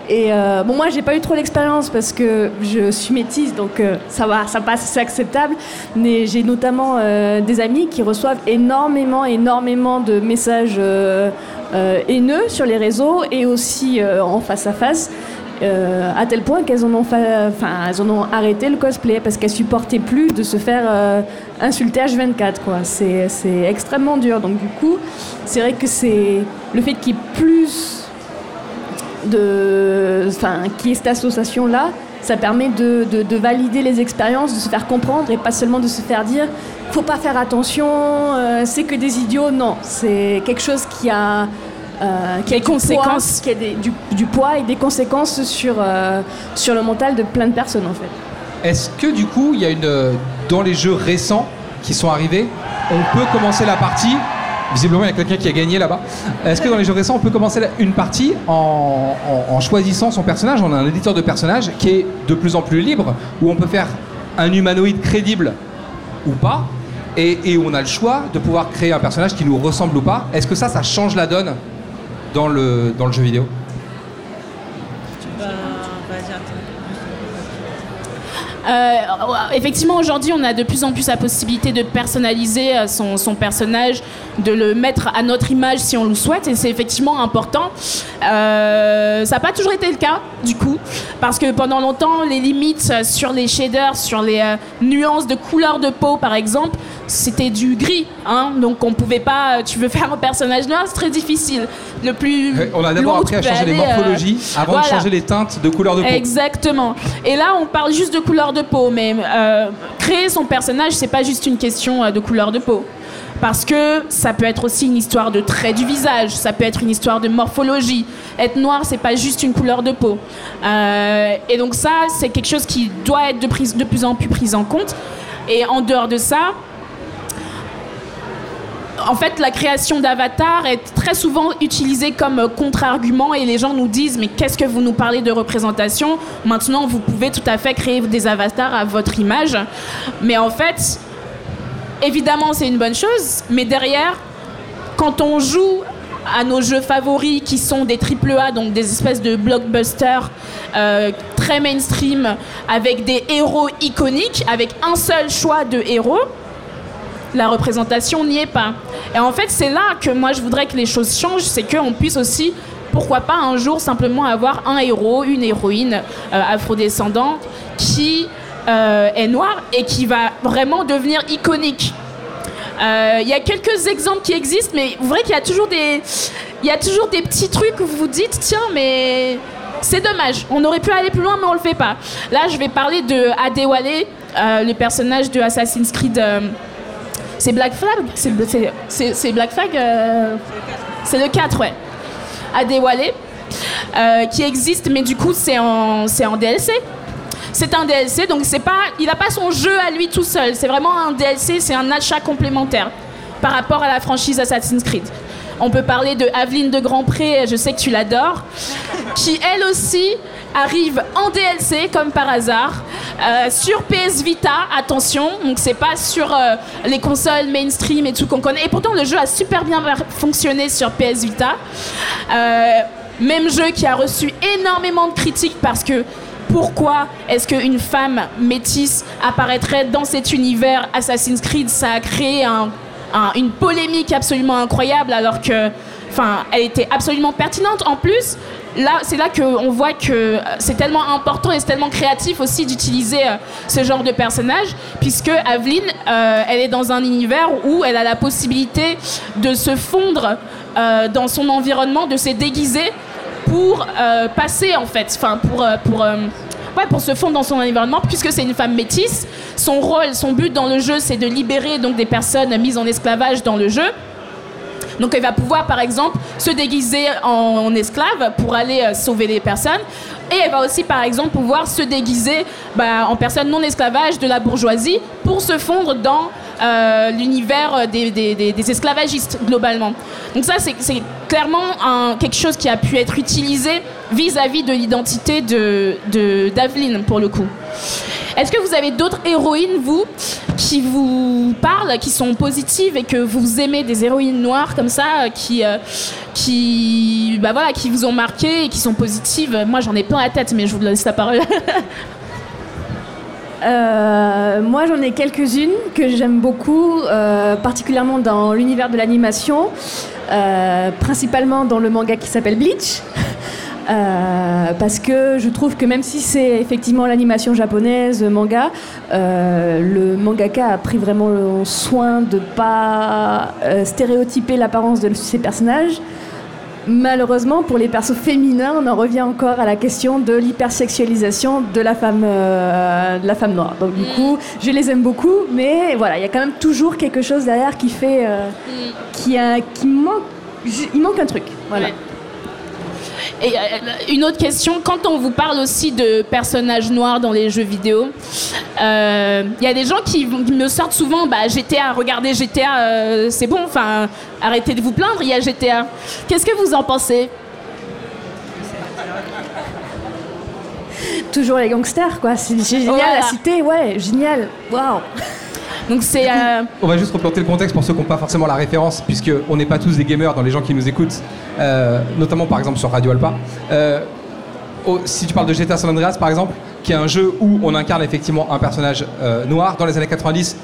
Speaker 4: Et euh, bon, moi j'ai pas eu trop l'expérience parce que je suis métisse, donc euh, ça va, ça passe, c'est acceptable. Mais j'ai notamment euh, des amis qui reçoivent énormément, énormément de messages haineux sur les réseaux et aussi en face à face. À tel point qu'elles en ont enfin elles en ont arrêté le cosplay parce qu'elles supportaient plus de se faire insulter H24 quoi c'est extrêmement dur donc du coup c'est vrai que c'est le fait qu'il y ait plus de y ait cette association là ça permet de, de- de valider les expériences de se faire comprendre et pas seulement de se faire dire faut pas faire attention euh, c'est que des idiots non c'est quelque chose qui a euh, qui a
Speaker 2: Des
Speaker 4: du poids,
Speaker 2: conséquences.
Speaker 4: qui a des- du, du poids et des conséquences sur, euh, sur le mental de plein de personnes en fait.
Speaker 1: Est-ce que du coup, il y a une dans les jeux récents qui sont arrivés, on peut commencer la partie. Visiblement, il y a quelqu'un qui a gagné là-bas. Est-ce que dans les jeux récents, on peut commencer une partie en, choisissant son personnage? On a un éditeur de personnage qui est de plus en plus libre, où on peut faire un humanoïde crédible ou pas, et, et on a le choix de pouvoir créer un personnage qui nous ressemble ou pas. Est-ce que ça, ça change la donne dans le jeu vidéo?
Speaker 2: Euh, effectivement, aujourd'hui, on a de plus en plus la possibilité de personnaliser euh, son, son personnage, de le mettre à notre image si on le souhaite, et c'est effectivement important. Euh, ça n'a pas toujours été le cas, du coup, parce que pendant longtemps, les limites sur les shaders, sur les nuances de couleur de peau, par exemple, c'était du gris, hein, donc on pouvait pas. Tu veux faire un personnage noir, c'est très difficile. Le plus
Speaker 1: On a d'abord appris à changer les
Speaker 2: euh,
Speaker 1: morphologies avant
Speaker 2: voilà.
Speaker 1: de changer les teintes de couleur de peau.
Speaker 2: Exactement. Et là, on parle juste de couleur de peau, mais euh, créer son personnage, c'est pas juste une question euh, de couleur de peau. Parce que ça peut être aussi une histoire de trait du visage, ça peut être une histoire de morphologie. Être noir, c'est pas juste une couleur de peau. Euh, et donc ça, c'est quelque chose qui doit être de, prise- de plus en plus pris en compte. Et en dehors de ça, en fait, la création d'avatars est très souvent utilisée comme euh, contre-argument et les gens nous disent mais qu'est-ce que vous nous parlez de représentation? Maintenant, vous pouvez tout à fait créer des avatars à votre image. Mais en fait, évidemment, c'est une bonne chose, mais derrière, quand on joue à nos jeux favoris qui sont des AAA, donc des espèces de blockbusters euh, très mainstream, avec des héros iconiques, avec un seul choix de héros, la représentation n'y est pas. Et en fait, c'est là que moi je voudrais que les choses changent, c'est qu'on puisse aussi, pourquoi pas un jour simplement avoir un héros, une héroïne euh, afrodescendante qui euh, est noire et qui va vraiment devenir iconique. Euh, Il y a quelques exemples qui existent, mais vous verrez qu'il y a toujours des, il y a toujours des petits trucs où vous vous dites tiens mais c'est dommage, on aurait pu aller plus loin mais on le fait pas. Là, je vais parler de Adewale, euh, le personnage de Assassin's Creed. Euh, c'est Black Flag? C'est Black Flag euh, C'est le 4, ouais. Adewale, euh, qui existe, mais du coup, c'est en, en DLC. C'est un DLC, donc c'est pas, il n'a pas son jeu à lui tout seul. C'est vraiment un DLC, c'est un achat complémentaire par rapport à la franchise Assassin's Creed. On peut parler de Aveline de Grandpré, je sais que tu l'adores, qui elle aussi arrive en DLC comme par hasard euh, sur PS Vita. Attention, donc c'est pas sur euh, les consoles mainstream et tout qu'on connaît. Et pourtant le jeu a super bien fonctionné sur PS Vita. Euh, même jeu qui a reçu énormément de critiques parce que pourquoi est-ce qu'une femme métisse apparaîtrait dans cet univers Assassin's Creed? Ça a créé un- un- une polémique absolument incroyable alors que, enfin, elle était absolument pertinente. En plus, là, c'est là qu'on voit que euh, c'est tellement important et c'est tellement créatif aussi d'utiliser euh, ce genre de personnage, puisque Aveline, euh, elle est dans un univers où elle a la possibilité de se fondre dans son environnement, de se déguiser pour passer en fait, enfin pour pour pour se fondre dans son environnement puisque c'est une femme métisse. Son rôle, son but dans le jeu, c'est de libérer donc des personnes mises en esclavage dans le jeu. Donc elle va pouvoir par exemple se déguiser en, en esclave pour aller euh, sauver des personnes. Et elle va aussi par exemple pouvoir se déguiser bah, en personne non esclavage de la bourgeoisie pour se fondre dans euh, l'univers des, esclavagistes globalement. Donc ça c'est clairement quelque chose qui a pu être utilisé vis-à-vis de l'identité de de- d'Aveline pour le coup. Est-ce que vous avez d'autres héroïnes, vous, qui vous parlent, qui sont positives et que vous aimez des héroïnes noires comme ça, euh, qui, euh, qui, bah voilà, qui vous ont marqué et qui sont positives? Moi, j'en ai plein la tête, mais je vous laisse la parole. *laughs*
Speaker 4: Euh, moi, j'en ai quelques-unes que j'aime beaucoup, particulièrement dans l'univers de l'animation, principalement dans le manga qui s'appelle Bleach. *laughs* Euh, parce que je trouve que même si c'est effectivement l'animation japonaise, manga, euh, le mangaka a pris vraiment le soin de pas euh, stéréotyper l'apparence de ses personnages. Malheureusement, pour les persos féminins, on en revient encore à la question de l'hypersexualisation de la femme, euh, de la femme noire. Donc du coup, je les aime beaucoup, mais voilà, il y a quand même toujours quelque chose derrière qui fait, euh, qui, a, qui manque, il manque un truc. Voilà.
Speaker 2: Ouais. Et euh, une autre question, quand on vous parle aussi de personnages noirs dans les jeux vidéo, euh, il y a des gens qui, me sortent souvent, bah GTA, regardez GTA, euh, c'est bon, enfin, arrêtez de vous plaindre, il y a GTA. Qu'est-ce que vous en pensez?
Speaker 4: Toujours les gangsters, quoi. C'est génial,
Speaker 2: Voilà.
Speaker 4: la cité, ouais, génial. Waouh.
Speaker 2: Donc c'est... euh,
Speaker 1: On va juste replanter le contexte pour ceux qui n'ont pas forcément la référence, puisqu'on n'est pas tous des gamers dans les gens qui nous écoutent, euh, notamment par exemple sur Radio Alpa. Euh, si tu parles de GTA San Andreas par exemple, qui est un jeu où on incarne effectivement un personnage noir dans les années 90,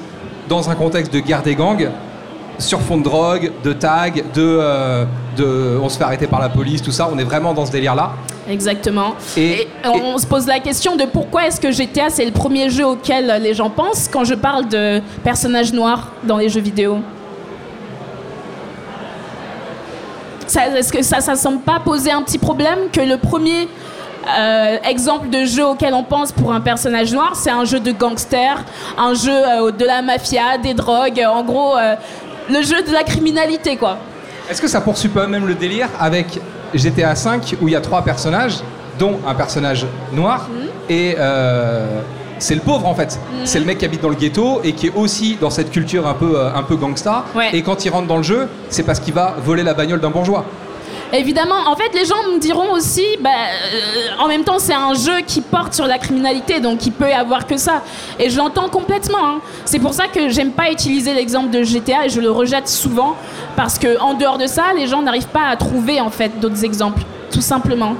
Speaker 1: dans un contexte de guerre des gangs, sur fond de drogue, de tag, de, euh, de on se fait arrêter par la police, tout ça, on est vraiment dans ce délire-là.
Speaker 2: Exactement.
Speaker 1: Et-
Speaker 2: Et, on se pose la question de pourquoi est-ce que GTA c'est le premier jeu auquel les gens pensent quand je parle de personnages noirs dans les jeux vidéo. Est-ce que ça ne semble pas poser un petit problème que le premier euh, exemple de jeu auquel on pense pour un personnage noir, c'est un jeu de gangster, un jeu euh, de la mafia, des drogues, en gros euh, le jeu de la criminalité quoi.
Speaker 1: Est-ce que ça poursuit pas même le délire avec GTA V où il y a trois personnages, dont un personnage noir
Speaker 2: Mhm.
Speaker 1: et euh, c'est le pauvre en fait. C'est le mec qui habite dans le ghetto et qui est aussi dans cette culture un peu, euh, un peu gangsta.
Speaker 2: Ouais.
Speaker 1: Et quand il rentre dans le jeu, c'est parce qu'il va voler la bagnole d'un bourgeois.
Speaker 2: Évidemment, en fait, les gens me diront aussi, bah, euh, en même temps, c'est un jeu qui porte sur la criminalité, donc il peut y avoir que ça. Et je l'entends complètement. hein. C'est pour ça que j'aime pas utiliser l'exemple de GTA et je le rejette souvent, parce que en dehors de ça, les gens n'arrivent pas à trouver en fait d'autres exemples, tout simplement.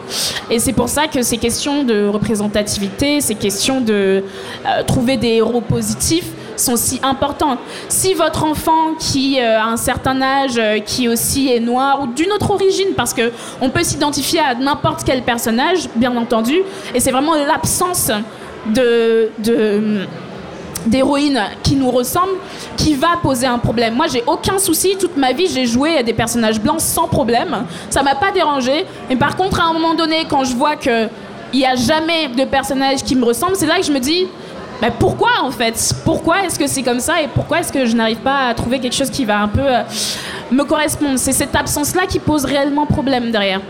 Speaker 2: Et c'est pour ça que ces questions de représentativité, ces questions de euh, trouver des héros positifs sont si importantes. Si votre enfant qui euh, a un certain âge, euh, qui aussi est noir ou d'une autre origine, parce que on peut s'identifier à n'importe quel personnage, bien entendu, et c'est vraiment l'absence de, d'héroïne qui nous ressemble qui va poser un problème. Moi, j'ai aucun souci. Toute ma vie, j'ai joué à des personnages blancs sans problème. Ça m'a pas dérangé. Mais par contre, à un moment donné, quand je vois que il y a jamais de personnage qui me ressemble, c'est là que je me dis. Bah, pourquoi en fait? Pourquoi est-ce que c'est comme ça et pourquoi est-ce que je n'arrive pas à trouver quelque chose qui va un peu euh, me correspondre? C'est cette absence-là qui pose réellement problème derrière.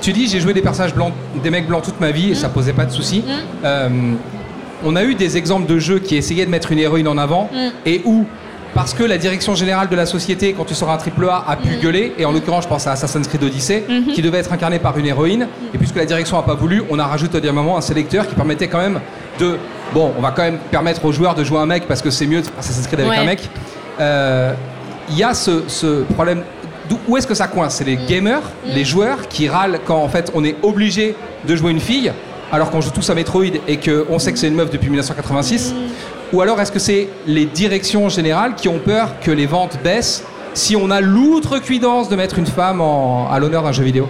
Speaker 1: Tu dis j'ai joué des personnages blancs, des mecs blancs toute ma vie et ça posait pas de soucis. Euh, on a eu des exemples de jeux qui essayaient de mettre une héroïne en avant et où parce que la direction générale de la société, quand tu sors un triple A, a pu gueuler, et en l'occurrence, je pense à Assassin's Creed Odyssey, qui devait être incarné par une héroïne, et puisque la direction n'a pas voulu, on a rajouté au dernier moment un sélecteur qui permettait quand même de. Bon, on va quand même permettre aux joueurs de jouer un mec parce que c'est mieux de faire Assassin's Creed avec
Speaker 2: Ouais.
Speaker 1: un mec. Euh, Il y a ce, ce problème. Où est-ce que ça coince? C'est les gamers, les joueurs qui râlent quand en fait on est obligé de jouer une fille alors qu'on joue tous à Metroid et qu'on sait que c'est une meuf depuis 1986 Ou alors est-ce que c'est les directions générales qui ont peur que les ventes baissent si on a l'outrecuidance de mettre une femme en- à l'honneur d'un jeu vidéo?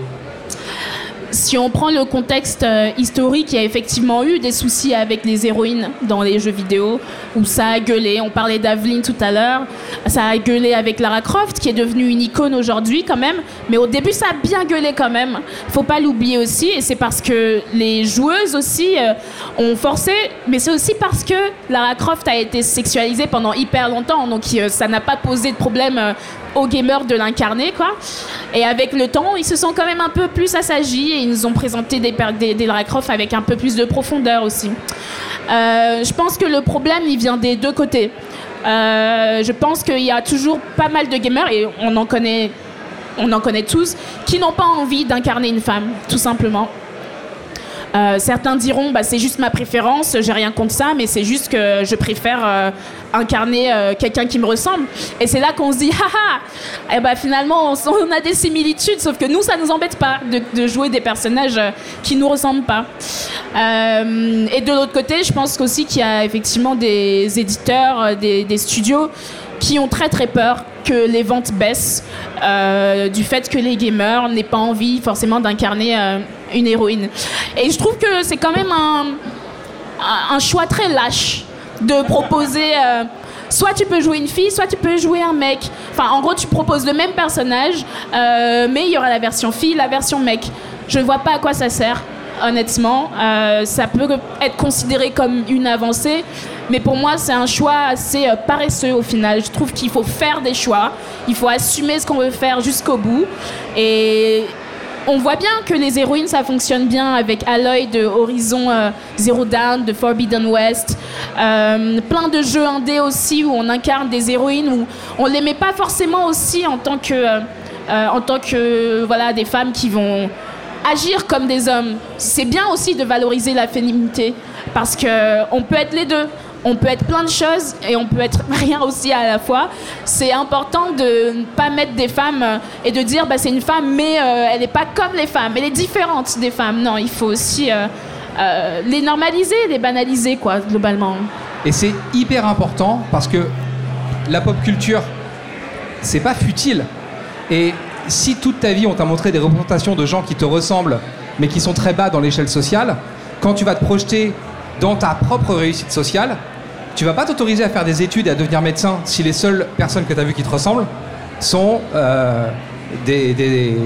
Speaker 2: Si on prend le contexte euh, historique, il y a effectivement eu des soucis avec les héroïnes dans les jeux vidéo, où ça a gueulé. On parlait d'Aveline tout à l'heure, ça a gueulé avec Lara Croft, qui est devenue une icône aujourd'hui quand même. Mais au début, ça a bien gueulé quand même. Faut pas l'oublier aussi, et c'est parce que les joueuses aussi euh, ont forcé, mais c'est aussi parce que Lara Croft a été sexualisée pendant hyper longtemps, donc euh, ça n'a pas posé de problème. Aux gamers de l'incarner quoi. Et avec le temps ils se sont quand même un peu plus assagis et ils nous ont présenté des, des, avec un peu plus de profondeur aussi. Euh, je pense que le problème il vient des deux côtés. Euh, je pense qu'il y a toujours pas mal de gamers et on en connaît on en connaît tous qui n'ont pas envie d'incarner une femme tout simplement euh, certains diront bah, c'est juste ma préférence, j'ai rien contre ça, mais c'est juste que je préfère euh, incarner euh, quelqu'un qui me ressemble. Et c'est là qu'on se dit *laughs* haha, et bah, finalement on, a des similitudes, sauf que nous ça nous embête pas de, jouer des personnages qui nous ressemblent pas. Et de l'autre côté, je pense aussi qu'il y a effectivement des éditeurs, des, des studios qui ont très très peur que les ventes baissent euh, du fait que les gamers n'aient pas envie forcément d'incarner euh, une héroïne. Et je trouve que c'est quand même un, choix très lâche de proposer. euh, soit tu peux jouer une fille, soit tu peux jouer un mec. Enfin, en gros, tu proposes le même personnage, mais il y aura la version fille, la version mec. Je ne vois pas à quoi ça sert, honnêtement. Euh, ça peut être considéré comme une avancée, mais pour moi, c'est un choix assez euh, paresseux au final. Je trouve qu'il faut faire des choix, il faut assumer ce qu'on veut faire jusqu'au bout. Et on voit bien que les héroïnes, ça fonctionne bien avec Aloy de Horizon euh, Zero Dawn, de Forbidden West. Plein de jeux indés aussi où on incarne des héroïnes, où on les met pas forcément aussi en tant que, en tant que voilà, des femmes qui vont agir comme des hommes. C'est bien aussi de valoriser la féminité parce que on peut être les deux. On peut être plein de choses et on peut être *laughs* rien aussi à la fois. C'est important de ne pas mettre des femmes euh, et de dire bah, c'est une femme mais euh, elle n'est pas comme les femmes, elle est différente des femmes. Non, il faut aussi euh, les normaliser, les banaliser quoi, globalement.
Speaker 1: Et c'est hyper important parce que la pop culture, c'est pas futile. Et si toute ta vie on t'a montré des représentations de gens qui te ressemblent, mais qui sont très bas dans l'échelle sociale, quand tu vas te projeter dans ta propre réussite sociale, tu vas pas t'autoriser à faire des études et à devenir médecin si les seules personnes que tu as vues qui te ressemblent sont euh, des,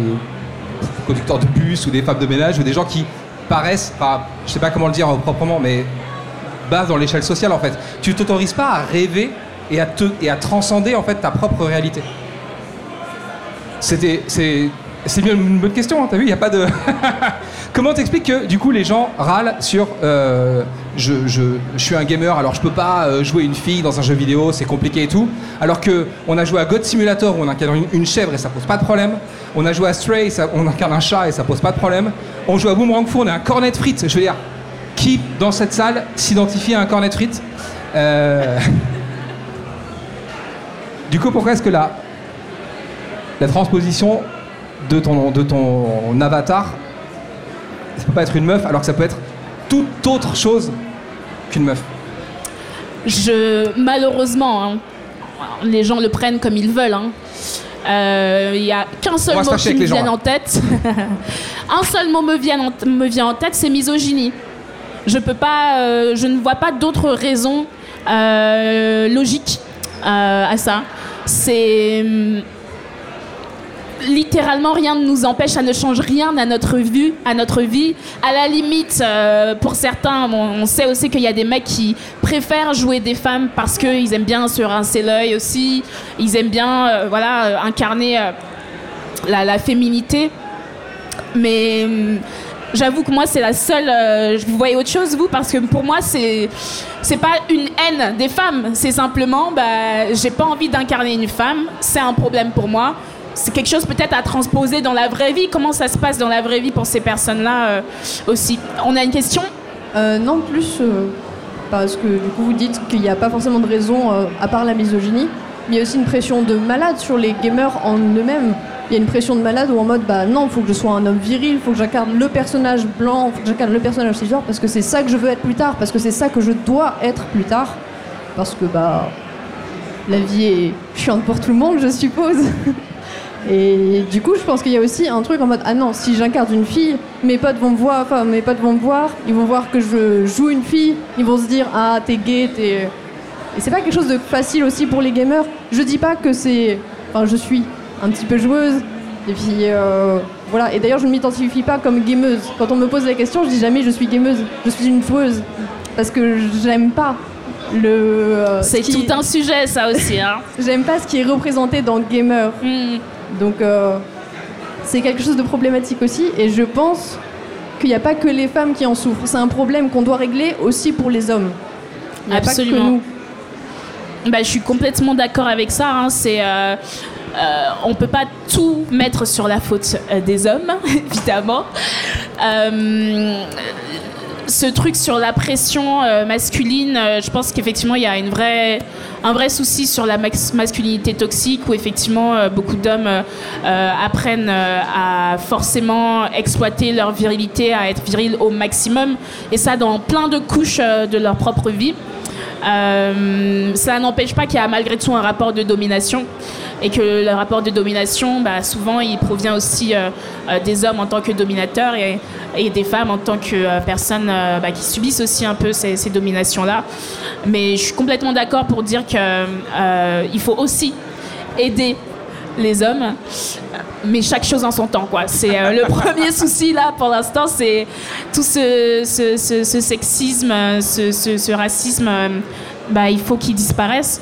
Speaker 1: conducteurs de bus ou des femmes de ménage ou des gens qui paraissent, enfin, je sais pas comment le dire proprement, mais bas dans l'échelle sociale en fait. Tu t'autorises pas à rêver et à, et à transcender en fait ta propre réalité. C'était, c'est, bien une bonne question, hein, t'as vu, il a. *laughs* Comment t'expliques que du coup les gens râlent sur euh, je, suis un gamer alors je peux pas euh, jouer une fille dans un jeu vidéo, c'est compliqué et tout, alors que on a joué à God Simulator où on incarne une, une chèvre et ça pose pas de problème, on a joué à Stray, on incarne un chat et ça pose pas de problème, on joue à Boomerang Fu, on a un cornet frites, je veux dire, qui dans cette salle s'identifie à un cornet frites? Euh, *laughs* Du coup pourquoi est-ce que la, la transposition de ton, de ton avatar ça peut pas être une meuf alors que ça peut être toute autre chose qu'une meuf.
Speaker 2: Je, malheureusement, hein, les gens le prennent comme ils veulent. hein. Euh, Il y a qu'un seul mot qui me vient en tête. *laughs* Un seul mot me vient en, me vient en tête, c'est misogynie. Je peux pas, euh, je ne vois pas d'autres raisons euh, logiques euh, à ça. C'est hum, littéralement rien ne nous empêche, ça ne change rien à notre vue, à notre vie. À la limite, euh, pour certains, on, sait aussi qu'il y a des mecs qui préfèrent jouer des femmes parce qu'ils aiment bien se rincer l'œil aussi, ils aiment bien, euh, voilà, incarner euh, la, la féminité. Mais hum, j'avoue que moi, c'est la seule. euh, vous voyez autre chose, vous? Parce que pour moi, c'est c'est pas une haine des femmes. C'est simplement, bah, j'ai pas envie d'incarner une femme. C'est un problème pour moi. C'est quelque chose peut-être à transposer dans la vraie vie. Comment ça se passe dans la vraie vie pour ces personnes-là euh, aussi? On a une question?
Speaker 6: Euh, non, plus euh, parce que du coup vous dites qu'il n'y a pas forcément de raison à part la misogynie, mais il y a aussi une pression de malade sur les gamers en eux-mêmes. Il y a une pression de malade où en mode bah non, faut que je sois un homme viril, faut que j'incarne le personnage blanc, faut que j'incarne le personnage cisgenre parce que c'est ça que je veux être plus tard, parce que c'est ça que je dois être plus tard, parce que bah la vie est chiante pour tout le monde, je suppose. *laughs* Et du coup, je pense qu'il y a aussi un truc en mode ah non, si j'incarne une fille, mes potes vont me voir, enfin mes potes vont me voir, ils vont voir que je joue une fille, ils vont se dire ah t'es gay, t'es. Et c'est pas quelque chose de facile aussi pour les gamers. Je dis pas que c'est, enfin je suis un petit peu joueuse. Et puis euh, voilà. Et d'ailleurs, je ne m'identifie pas comme gameuse. Quand on me pose la question, je dis jamais je suis gameuse. Je suis une joueuse parce que j'aime pas le. euh,
Speaker 2: C'est
Speaker 6: ce qui-
Speaker 2: tout un sujet, ça aussi. Hein. *laughs*
Speaker 6: J'aime pas ce qui est représenté dans gamer.
Speaker 2: Hmm.
Speaker 6: Donc euh, c'est quelque chose de problématique aussi et je pense qu'il n'y a pas que les femmes qui en souffrent. C'est un problème qu'on doit régler aussi pour les hommes. Il n'y a pas que
Speaker 2: Absolument.
Speaker 6: nous.
Speaker 2: Bah, je suis complètement d'accord avec ça. hein. C'est, euh, euh, on peut pas tout mettre sur la faute euh, des hommes, *laughs* évidemment. Euh, ce truc sur la pression euh, masculine, euh, je pense qu'effectivement il y a une vraie, un vrai souci sur la masculinité toxique où effectivement euh, beaucoup d'hommes apprennent à forcément exploiter leur virilité, à être viril au maximum, et ça dans plein de couches de leur propre vie. Euh, ça n'empêche pas qu'il y a malgré tout un rapport de domination et que le rapport de domination, bah, souvent, il provient aussi euh, euh, des hommes en tant que dominateurs et, des femmes en tant que personnes bah, qui subissent aussi un peu ces dominations-là. Mais je suis complètement d'accord pour dire qu'il faut aussi aider les hommes, mais chaque chose en son temps, quoi. C'est euh, le premier *laughs* souci là pour l'instant, c'est tout ce, ce- ce- ce sexisme, ce, ce- ce racisme. euh, bah, il faut qu'il disparaisse.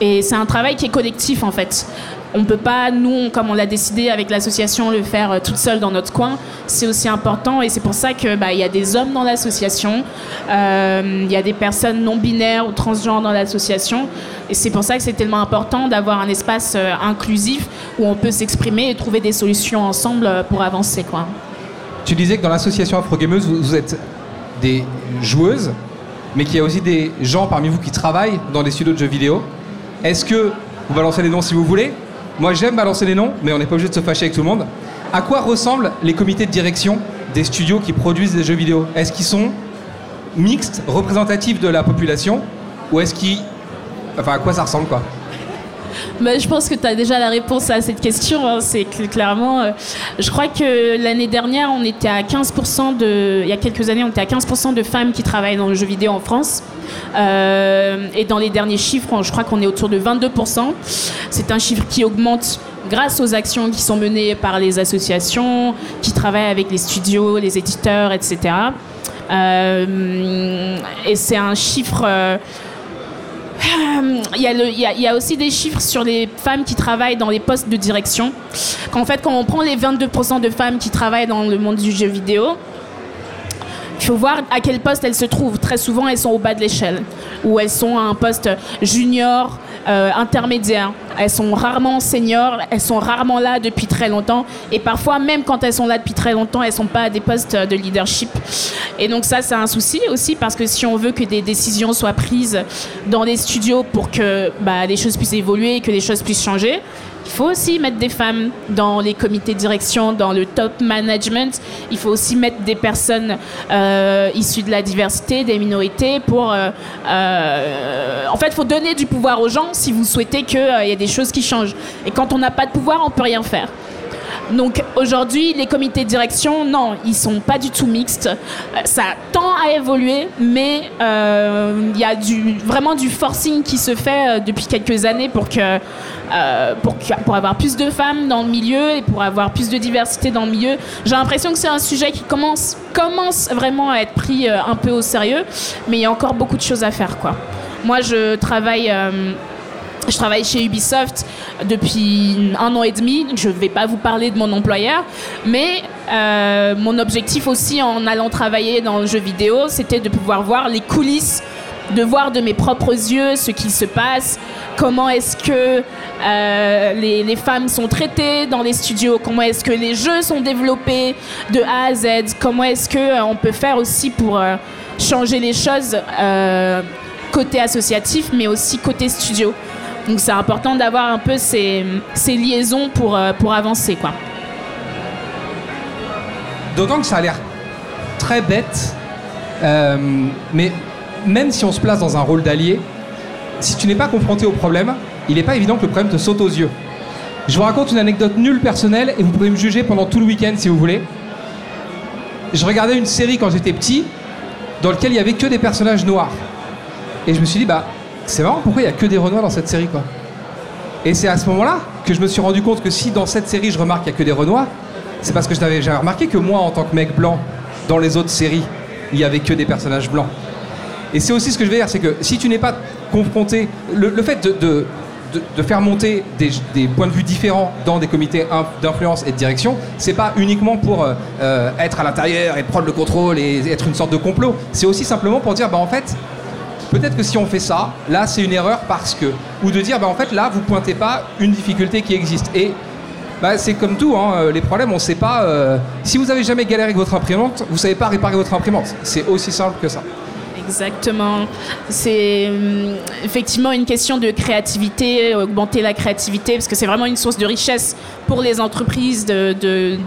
Speaker 2: Et c'est un travail qui est collectif en fait. On peut pas, nous, comme on l'a décidé avec l'association, le faire euh, toute seule dans notre coin. C'est aussi important et c'est pour ça que bah, y a des hommes dans l'association, euh, il y a des personnes non binaires ou transgenres dans l'association et c'est pour ça que c'est tellement important d'avoir un espace euh, inclusif où on peut s'exprimer et trouver des solutions ensemble pour avancer, quoi.
Speaker 1: Tu disais que dans l'association Afro-Gameuse, vous, vous êtes des joueuses, mais qu'il y a aussi des gens parmi vous qui travaillent dans des studios de jeux vidéo. Est-ce que vous balancez les noms si vous voulez Moi, j'aime balancer les noms, mais on n'est pas obligé de se fâcher avec tout le monde. À quoi ressemblent les comités de direction des studios qui produisent des jeux vidéo? Est-ce qu'ils sont mixtes, représentatifs de la population Ou est-ce qu'ils... Enfin, à quoi ça ressemble, quoi?
Speaker 2: Je pense que tu as déjà la réponse à cette question. hein. C'est clairement, euh, je crois que l'année dernière, on était à 15% de. Il y a quelques années, on était à 15% de femmes qui travaillent dans le jeu vidéo en France. Euh, et dans les derniers chiffres, je crois qu'on est autour de 22%. C'est un chiffre qui augmente grâce aux actions qui sont menées par les associations, qui travaillent avec les studios, les éditeurs, etc. Euh, et c'est un chiffre. Euh, il y, a aussi des chiffres sur les femmes qui travaillent dans les postes de direction. Qu'en fait, quand on prend les 22% de femmes qui travaillent dans le monde du jeu vidéo, il faut voir à quel poste elles se trouvent. Très souvent, elles sont au bas de l'échelle, ou elles sont à un poste junior, euh, intermédiaire. Elles sont rarement seniors, elles sont rarement là depuis très longtemps, et parfois, même quand elles sont là depuis très longtemps, elles sont pas à des postes de leadership. Et donc ça, c'est un souci aussi, parce que si on veut que des décisions soient prises dans les studios pour que bah, les choses puissent évoluer, que les choses puissent changer, il faut aussi mettre des femmes dans les comités de direction, dans le top management. Il faut aussi mettre des personnes euh, issues de la diversité, des minorités, pour... euh, euh, en fait, il faut donner du pouvoir aux gens si vous souhaitez qu'il y ait des choses qui changent. Et quand on n'a pas de pouvoir, on peut rien faire. Donc aujourd'hui, les comités de direction, non, ils sont pas du tout mixtes. Euh, Ça tend à évoluer, mais euh, il y a vraiment du forcing qui se fait euh, depuis quelques années pour avoir plus de femmes dans le milieu et pour avoir plus de diversité dans le milieu. J'ai l'impression que c'est un sujet qui commence, vraiment à être pris un peu au sérieux, mais il y a encore beaucoup de choses à faire. Moi, je travaille. Je travaille chez Ubisoft depuis un an et demi. Je ne vais pas vous parler de mon employeur, mais euh, mon objectif aussi en allant travailler dans le jeu vidéo, c'était de pouvoir voir les coulisses, de voir de mes propres yeux ce qui se passe, comment est-ce que euh, les, femmes sont traitées dans les studios, comment est-ce que les jeux sont développés de A à Z, comment est-ce que euh, on peut faire aussi pour euh, changer les choses. côté associatif mais aussi côté studio donc c'est important d'avoir un peu ces, liaisons pour, euh, pour avancer. Quoi.
Speaker 1: D'autant que ça a l'air très bête, euh, mais même si on se place dans un rôle d'allié, si tu n'es pas confronté au problème, il n'est pas évident que le problème te saute aux yeux. Je vous raconte une anecdote nulle personnelle et vous pouvez me juger pendant tout le week-end si vous voulez. Je regardais une série quand j'étais petit dans laquelle il y avait que des personnages noirs. Et je me suis dit, bah, c'est marrant, pourquoi il y a que des Renois dans cette série, quoi Et c'est à ce moment-là que je me suis rendu compte que si dans cette série je remarque qu'il n'y a que des Renois, c'est parce que jamais remarqué que moi, en tant que mec blanc, dans les autres séries, il n'y avait que des personnages blancs. Et c'est aussi ce que je veux dire, c'est que si tu n'es pas confronté, le, fait de, de- faire monter des, points de vue différents dans des comités in- d'influence et de direction, c'est pas uniquement pour euh, euh, être à l'intérieur et prendre le contrôle et être une sorte de complot. C'est aussi simplement pour dire, bah en fait, peut-être que si on fait ça, là c'est une erreur parce que, ou de dire, bah en fait là vous pointez pas une difficulté qui existe. Et bah, c'est comme tout, hein, euh, les problèmes, on sait pas. euh, si vous avez jamais galéré avec votre imprimante, vous savez pas réparer votre imprimante. C'est aussi simple que ça.
Speaker 2: Exactement. C'est hum, effectivement une question de créativité, augmenter la créativité, parce que c'est vraiment une source de richesse pour les entreprises de-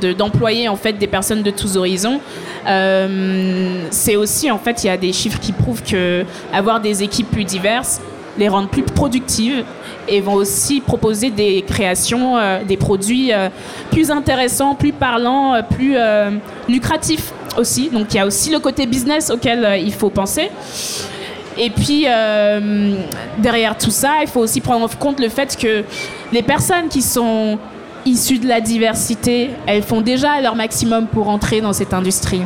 Speaker 2: de- d'employer en fait des personnes de tous horizons. Euh, c'est aussi en fait il y a des chiffres qui prouvent que avoir des équipes plus diverses les rendent plus productives et vont aussi proposer des créations, euh, des produits euh, plus intéressants, plus parlants, euh, plus lucratifs aussi. Donc il y a aussi le côté business auquel euh, il faut penser. Et puis, euh, derrière tout ça, il faut aussi prendre en compte le fait que les personnes qui sont issues de la diversité, elles font déjà leur maximum pour entrer dans cette industrie.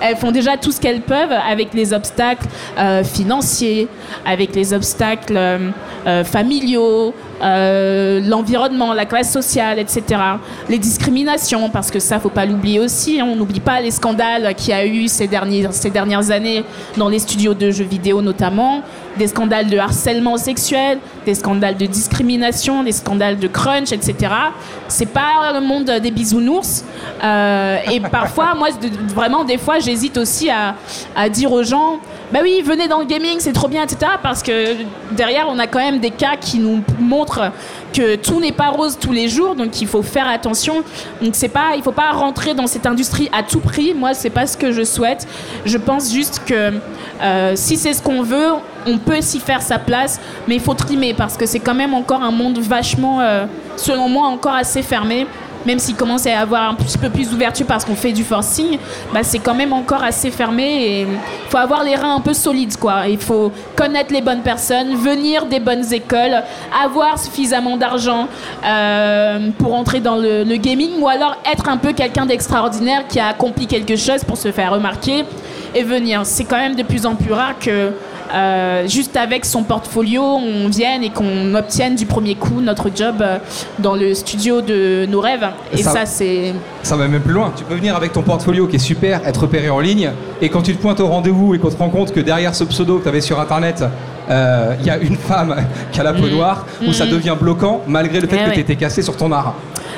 Speaker 2: Elles font déjà tout ce qu'elles peuvent avec les obstacles euh, financiers, avec les obstacles familiaux, euh, l'environnement, la classe sociale, etc. Les discriminations, parce que ça, faut pas l'oublier aussi. hein. On n'oublie pas les scandales qu'il y a eu ces, derniers, ces dernières années dans les studios de jeux vidéo notamment, des scandales de harcèlement sexuel, des scandales de discrimination, des scandales de crunch, etc. C'est pas le monde des bisounours. Euh, et parfois, moi, vraiment, des fois, j'hésite aussi à dire aux gens, bah oui, venez dans le gaming, c'est trop bien, etc. Parce que derrière, on a quand même des cas qui nous montrent que tout n'est pas rose tous les jours, donc il faut faire attention. Donc c'est pas, il faut pas rentrer dans cette industrie à tout prix. Moi, c'est pas ce que je souhaite. Je pense juste que euh, si c'est ce qu'on veut, on peut s'y faire sa place, mais il faut trimer parce que c'est quand même encore un monde vachement, euh, selon moi, encore assez fermé. Même s'il commence à avoir un petit peu plus d'ouverture parce qu'on fait du forcing, bah c'est quand même encore assez fermé il faut avoir les reins un peu solides quoi. Il faut connaître les bonnes personnes, venir des bonnes écoles, avoir suffisamment d'argent euh, pour entrer dans le gaming ou alors être un peu quelqu'un d'extraordinaire qui a accompli quelque chose pour se faire remarquer et venir. C'est quand même de plus en plus rare que euh, juste avec son portfolio, on vienne et qu'on obtienne du premier coup notre job euh, dans le studio de nos rêves. Et
Speaker 1: Ça-
Speaker 2: ça, c'est.
Speaker 1: Ça va même plus loin. Tu peux venir avec ton portfolio qui est super, être repéré en ligne, et quand tu te pointes au rendez-vous et qu'on te rend compte que derrière ce pseudo que tu avais sur internet, euh, il y a une femme *laughs* qui a la peau noire, où ça devient bloquant malgré le fait
Speaker 2: Mm. Eh
Speaker 1: que
Speaker 2: ouais.
Speaker 1: tu étais cassé sur ton art.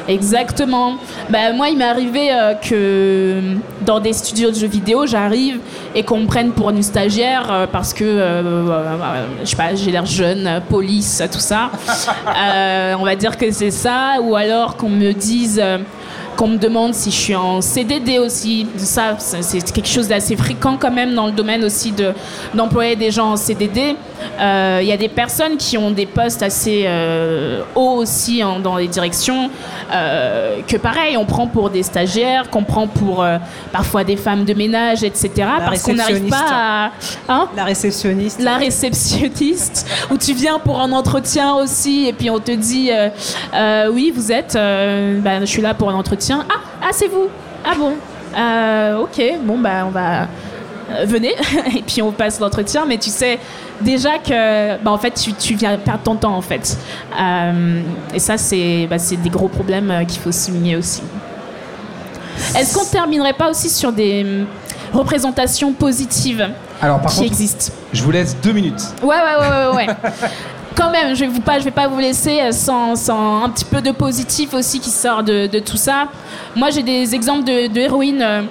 Speaker 2: Exactement. Bah, moi, il m'est arrivé euh, que dans des studios de jeux vidéo, j'arrive et qu'on me prenne pour une stagiaire euh, parce que, euh, je sais pas, j'ai l'air jeune, police, tout ça. *laughs* On va dire que c'est ça. Ou alors qu'on me dise. qu'on me demande si je suis en CDD aussi. Ça, c'est quelque chose d'assez fréquent quand même dans le domaine aussi de- d'employer des gens en CDD. Euh, Il y a des personnes qui ont des postes assez euh, hauts aussi en- dans les directions, euh, que pareil, on prend pour des stagiaires, qu'on prend pour parfois des femmes de ménage, etc. parce qu'on n'arrive pas à... Hein?
Speaker 3: La réceptionniste.
Speaker 2: la réceptionniste, où tu viens pour un entretien aussi, et puis on te dit Oui, vous êtes, ben, je suis là pour un entretien. Ah, ah c'est vous Ah bon Euh, Ok, bon, bah, on va. Euh, venez, *laughs* et puis on passe l'entretien, mais tu sais déjà que, bah, en fait, tu, tu viens perdre ton temps, en fait. Euh, et ça, c'est bah, des gros problèmes euh, qu'il faut souligner aussi. Est-ce qu'on terminerait pas aussi sur des hum, représentations positives
Speaker 1: Alors par
Speaker 2: qui
Speaker 1: contre,
Speaker 2: existent?
Speaker 1: je vous laisse deux minutes.
Speaker 2: Ouais, ouais, ouais, ouais, ouais. *laughs* Quand même, je je vais pas vous laisser euh, sans, un petit peu de positif aussi qui sort de, tout ça. Moi, j'ai des exemples de, héroïnes euh,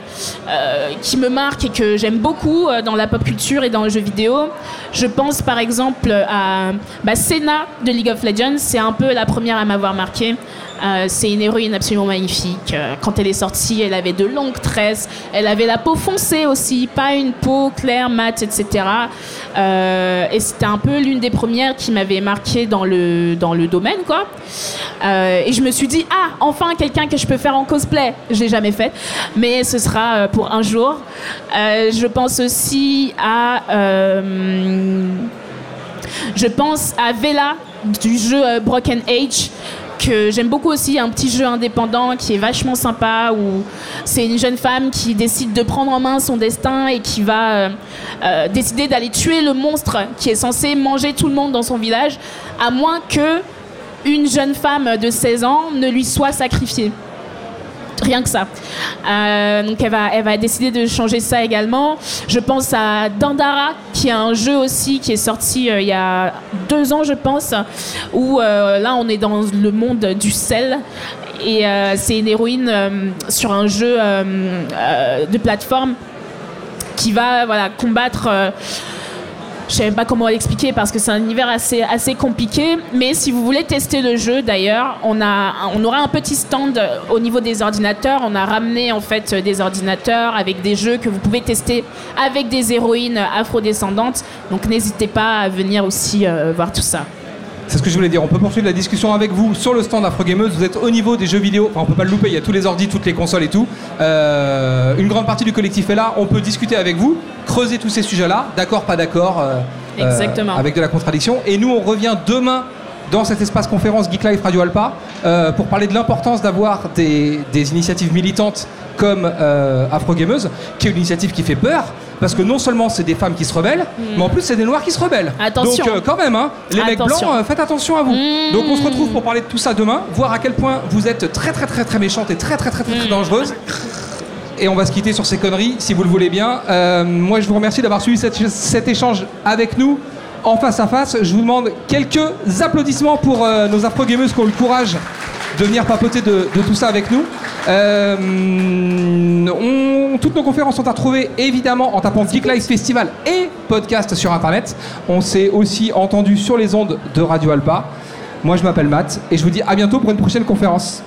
Speaker 2: euh, qui me marquent et que j'aime beaucoup dans la pop culture et dans le jeu vidéo. Je pense par exemple à bah, Senna de League of Legends. C'est un peu la première à m'avoir marqué. Euh, c'est une héroïne absolument magnifique. Euh, Quand elle est sortie, elle avait de longues tresses, elle avait la peau foncée aussi, pas une peau claire, mate, etc. Euh, et c'était un peu l'une des premières qui m'avait marqué dans le, dans le domaine, quoi. Et je me suis dit, ah, enfin quelqu'un que je peux faire en cosplay. Je l'ai jamais fait, mais ce sera pour un jour. Je pense aussi à. je pense à Vela du jeu Broken Age j'aime beaucoup aussi, un petit jeu indépendant qui est vachement sympa où c'est une jeune femme qui décide de prendre en main son destin et qui va euh, euh, décider d'aller tuer le monstre qui est censé manger tout le monde dans son village à moins que une jeune femme de 16 ans ne lui soit sacrifiée. Rien que ça. Euh, donc elle va, elle va décider de changer ça également. Je pense à Dandara, qui est un jeu aussi qui est sorti euh, il y a deux ans, je pense, où euh, là on est dans le monde du sel. Et c'est une héroïne sur un jeu de plateforme qui va voilà, combattre. Je sais même pas comment l'expliquer parce que c'est un univers assez, assez compliqué. Mais si vous voulez tester le jeu, d'ailleurs, on aura un petit stand au niveau des ordinateurs. On a ramené en fait des ordinateurs avec des jeux que vous pouvez tester avec des héroïnes afrodescendantes. Donc n'hésitez pas à venir aussi euh, voir tout ça.
Speaker 1: C'est ce que je voulais dire. On peut poursuivre la discussion avec vous sur le stand Afro Gameuse. Vous êtes au niveau des jeux vidéo. Enfin, on peut pas le louper. Il y a tous les ordis, toutes les consoles et tout. Euh, une grande partie du collectif est là. On peut discuter avec vous, creuser tous ces sujets-là. D'accord, pas d'accord. euh, euh,
Speaker 2: Exactement.
Speaker 1: avec de la contradiction. Et nous, on revient demain dans cet espace conférence Geek Life Radio Alpa euh, pour parler de l'importance d'avoir des, des initiatives militantes comme euh, Afro Gameuse, qui est une initiative qui fait peur. Parce que non seulement c'est des femmes qui se rebellent, mais en plus c'est des noirs qui se rebellent.
Speaker 2: Attention.
Speaker 1: Donc euh, quand même, hein, les mecs blancs, euh, faites attention à vous.
Speaker 2: Mm.
Speaker 1: Donc on se retrouve pour parler de tout ça demain, voir à quel point vous êtes très très très très méchante et très très très très, très dangereuse. Et on va se quitter sur ces conneries, si vous le voulez bien. Euh, moi, je vous remercie d'avoir suivi cet échange avec nous en face à face. Je vous demande quelques applaudissements pour euh, nos afro-gameuses qui ont le courage de venir papoter de, tout ça avec nous. Euh, toutes nos conférences sont à trouver évidemment en tapant Geek Live Festival et podcast sur internet. On s'est aussi entendu sur les ondes de Radio Alpa. Moi je m'appelle Matt et je vous dis à bientôt pour une prochaine conférence.